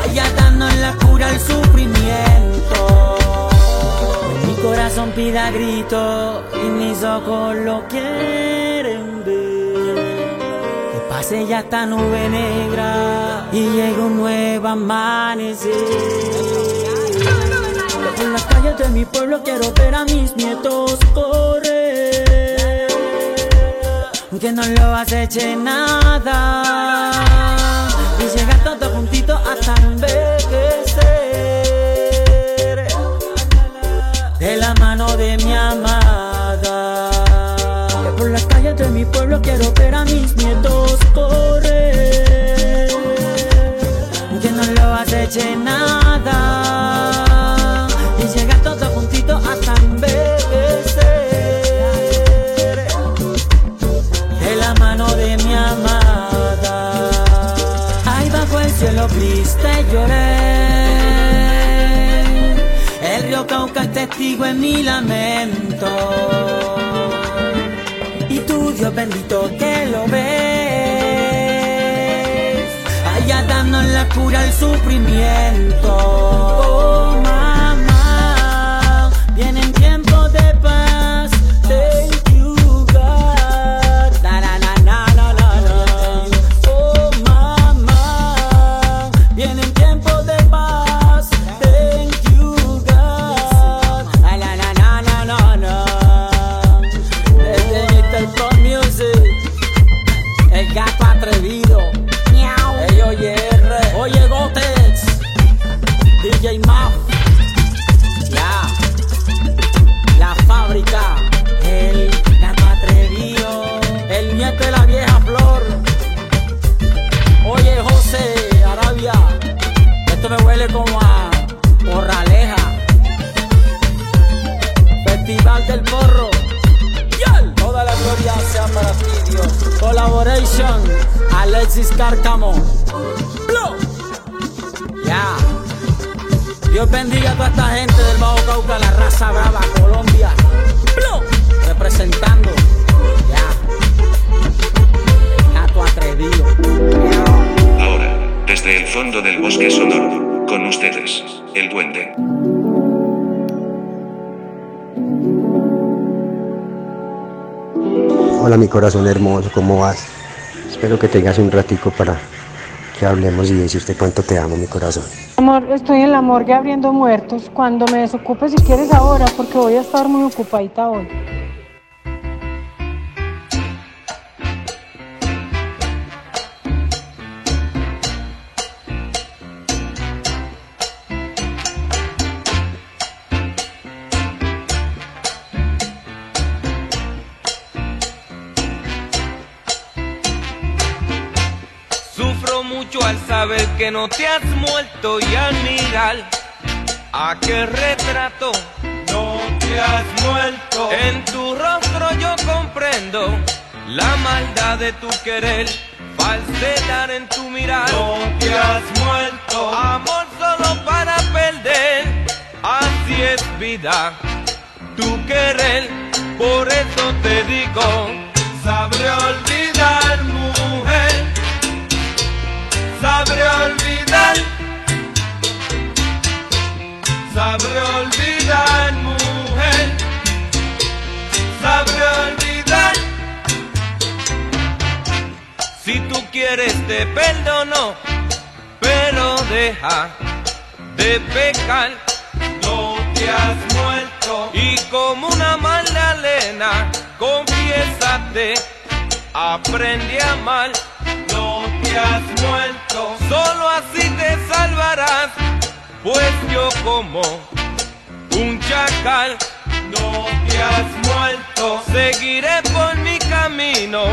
Allá dando en la cura el sufrimiento. Mi corazón pida grito y mis ojos lo quieren ver. Que pase ya esta nube negra y llegue un nuevo amanecer. Por las calles de mi pueblo quiero ver a mis nietos correr. Que no lo aceche nada. Y llegar todos juntitos hasta envejecer. De la mano de mi amada. Por las calles de mi pueblo quiero ver a mis nietos correr. Que no lo aceche nada. Lloré. El río Cauca es testigo en mi lamento. Y tú, Dios bendito, que lo ves. Allá dando la cura al sufrimiento. Oh, desde el fondo del bosque sonoro, con ustedes, el duende. Hola mi corazón hermoso, ¿cómo vas? Espero que tengas un ratico para que hablemos y decirte cuánto te amo, mi corazón. Amor, estoy en la morgue abriendo muertos. Cuando me desocupe, si quieres ahora, porque voy a estar muy ocupadita hoy. Saber que no te has muerto y al mirar a qué retrato no te has muerto. En tu rostro yo comprendo la maldad de tu querer, falsedad en tu mirar. No te has muerto. Amor solo para perder, así es vida. Tu querer, por eso te digo, sabré olvidar mujer sabré olvidar, sabré olvidar, mujer, sabré olvidar. Si tú quieres te perdono, pero deja de pecar. No te has muerto y como una Magdalena, confiésate, aprende a amar. Has muerto, solo así te salvarás, pues yo como un chacal. No te has muerto, seguiré por mi camino,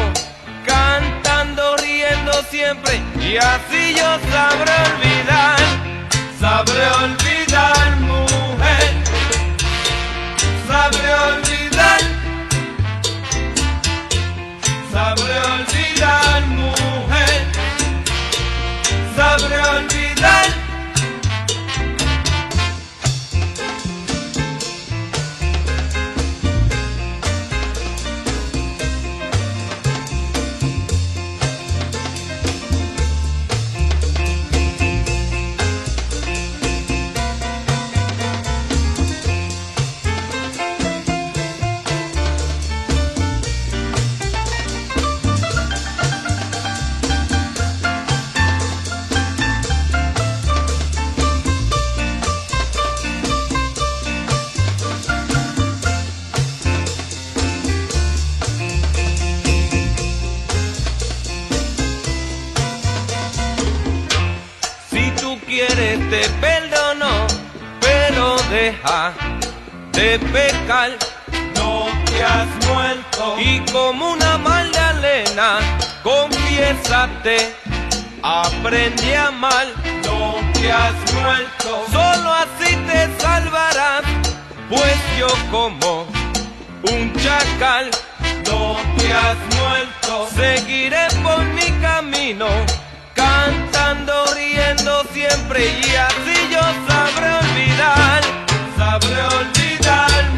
cantando, riendo siempre, y así yo sabré olvidar, sabré olvidar, mujer, sabré olvidar, sabré olvidar, sabré olvidar. Pecar. No te has muerto. Y como una Magdalena, confiésate, aprende a amar. No te has muerto. Solo así te salvarás, pues yo como un chacal. No te has muerto. Seguiré por mi camino, cantando, riendo siempre y así yo sabré olvidar, sabré olvidar, mujer.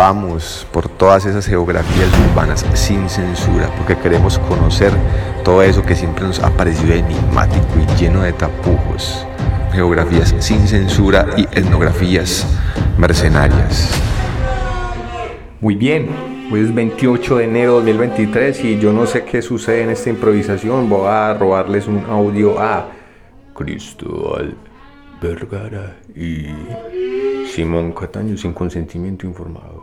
Vamos por todas esas geografías urbanas sin censura, porque queremos conocer todo eso que siempre nos ha parecido enigmático y lleno de tapujos. Geografías sin censura y etnografías mercenarias. Muy bien, hoy es 28 de enero de 2023 y yo no sé qué sucede en esta improvisación. Voy a robarles un audio a Cristóbal Vergara y Simón Cataño sin consentimiento informado.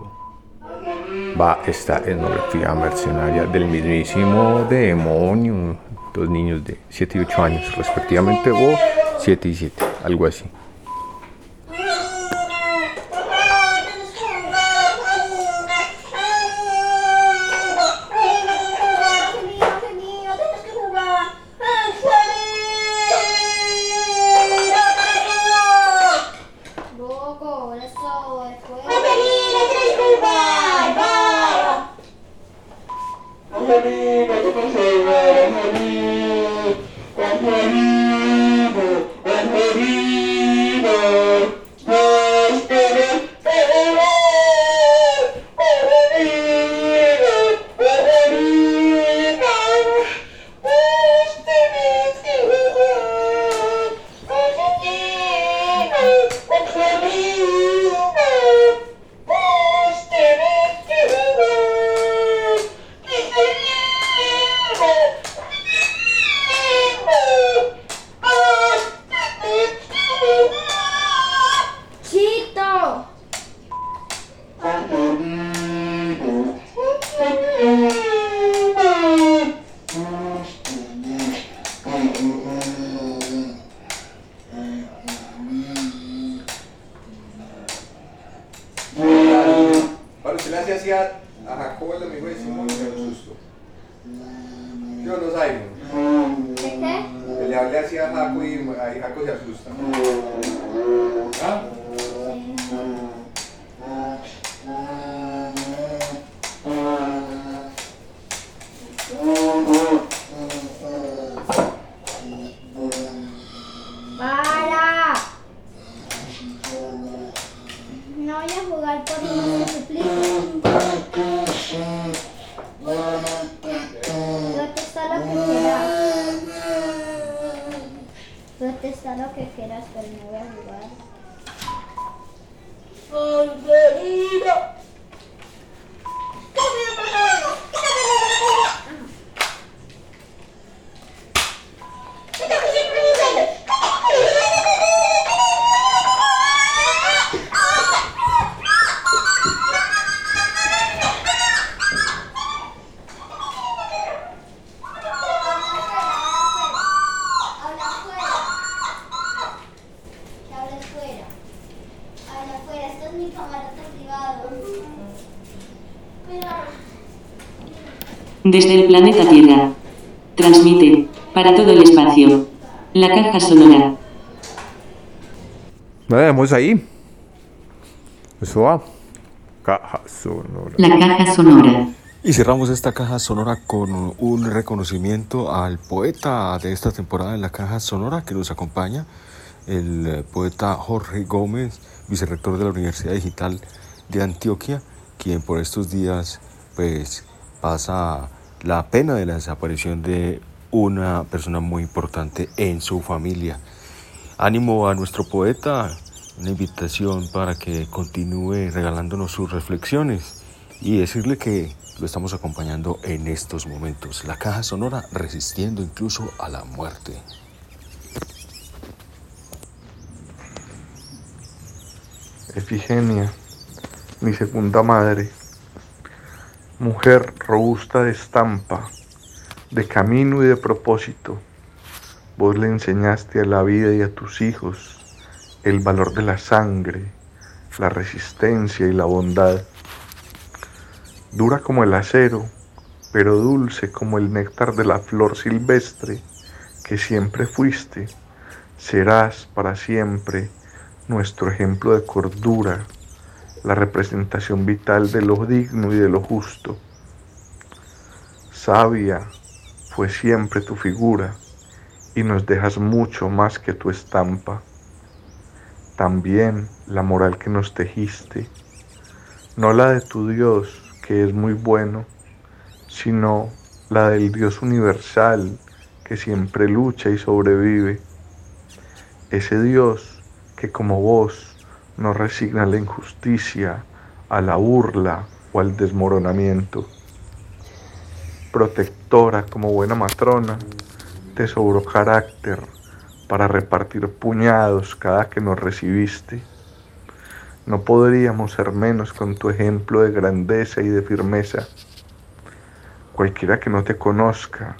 Va esta etnografía mercenaria del mismísimo demonio. Dos niños de 7 y 8 años, respectivamente, o 7 y 7, algo así. Desde el planeta Tierra. Transmite, para todo el espacio. La caja sonora. Lo dejamos ahí. Eso va. Caja sonora. La caja sonora. Y cerramos esta caja sonora con un reconocimiento al poeta de esta temporada en la caja sonora que nos acompaña, el poeta Jorge Gómez, vicerrector de la Universidad Digital de Antioquia, quien por estos días pues pasa la pena de la desaparición de una persona muy importante en su familia. Ánimo a nuestro poeta, una invitación para que continúe regalándonos sus reflexiones y decirle que lo estamos acompañando en estos momentos. La caja sonora resistiendo incluso a la muerte. Efigenia, mi segunda madre, mujer robusta de estampa, de camino y de propósito. Vos le enseñaste a la vida y a tus hijos el valor de la sangre, la resistencia y la bondad. Dura como el acero, pero dulce como el néctar de la flor silvestre que siempre fuiste, serás para siempre nuestro ejemplo de cordura, la representación vital de lo digno y de lo justo. Sabia fue siempre tu figura y nos dejas mucho más que tu estampa. También la moral que nos tejiste, no la de tu Dios, que es muy bueno, sino la del Dios universal, que siempre lucha y sobrevive. Ese Dios que como vos no resigna la injusticia, a la burla o al desmoronamiento. Protectora como buena matrona, te sobró carácter para repartir puñados cada que nos recibiste. No podríamos ser menos con tu ejemplo de grandeza y de firmeza. Cualquiera que no te conozca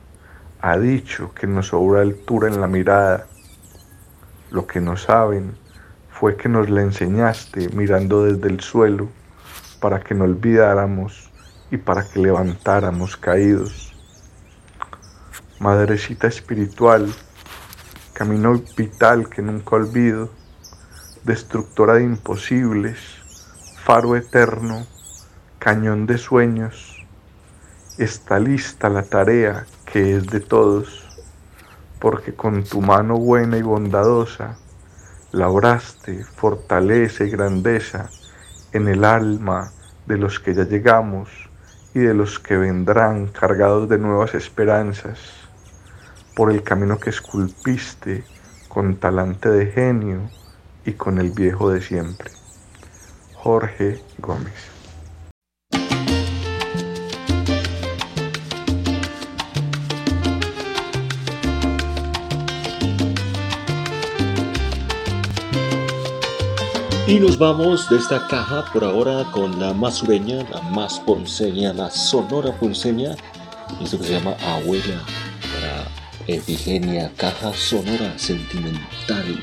ha dicho que nos sobra altura en la mirada. Lo que no saben fue que nos la enseñaste mirando desde el suelo para que no olvidáramos y para que levantáramos caídos. Madrecita espiritual, camino vital que nunca olvido, destructora de imposibles, faro eterno, cañón de sueños, está lista la tarea que es de todos, porque con tu mano buena y bondadosa labraste fortaleza y grandeza en el alma de los que ya llegamos y de los que vendrán cargados de nuevas esperanzas por el camino que esculpiste con talante de genio y con el viejo de siempre. Jorge Gómez. Y nos vamos de esta caja por ahora con la más sureña, la más ponceña, la sonora ponceña. Esto que se llama Abuela para Epigenia, caja sonora sentimental.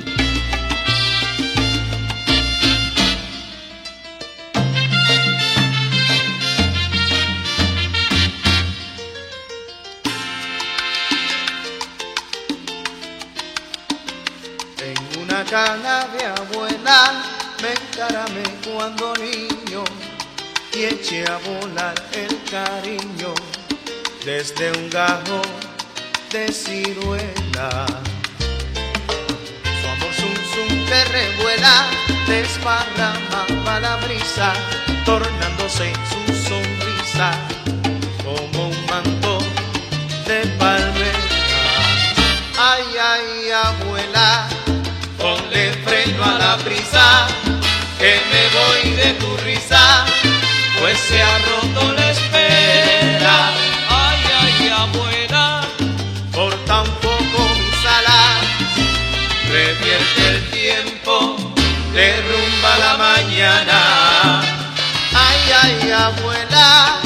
En una cana de abuela encaramé cuando niño y eché a volar el cariño desde un gajo de ciruela. Su amor zum zum que revuela desparramaba la brisa, tornándose su sonrisa como un manto de palmera. Ay, ay, abuela, ponle freno a la brisa, que me voy de tu risa, pues se ha roto la espera. Ay, ay, abuela, por tan poco mis alas, revierte el tiempo, derrumba la mañana. Ay, ay, abuela,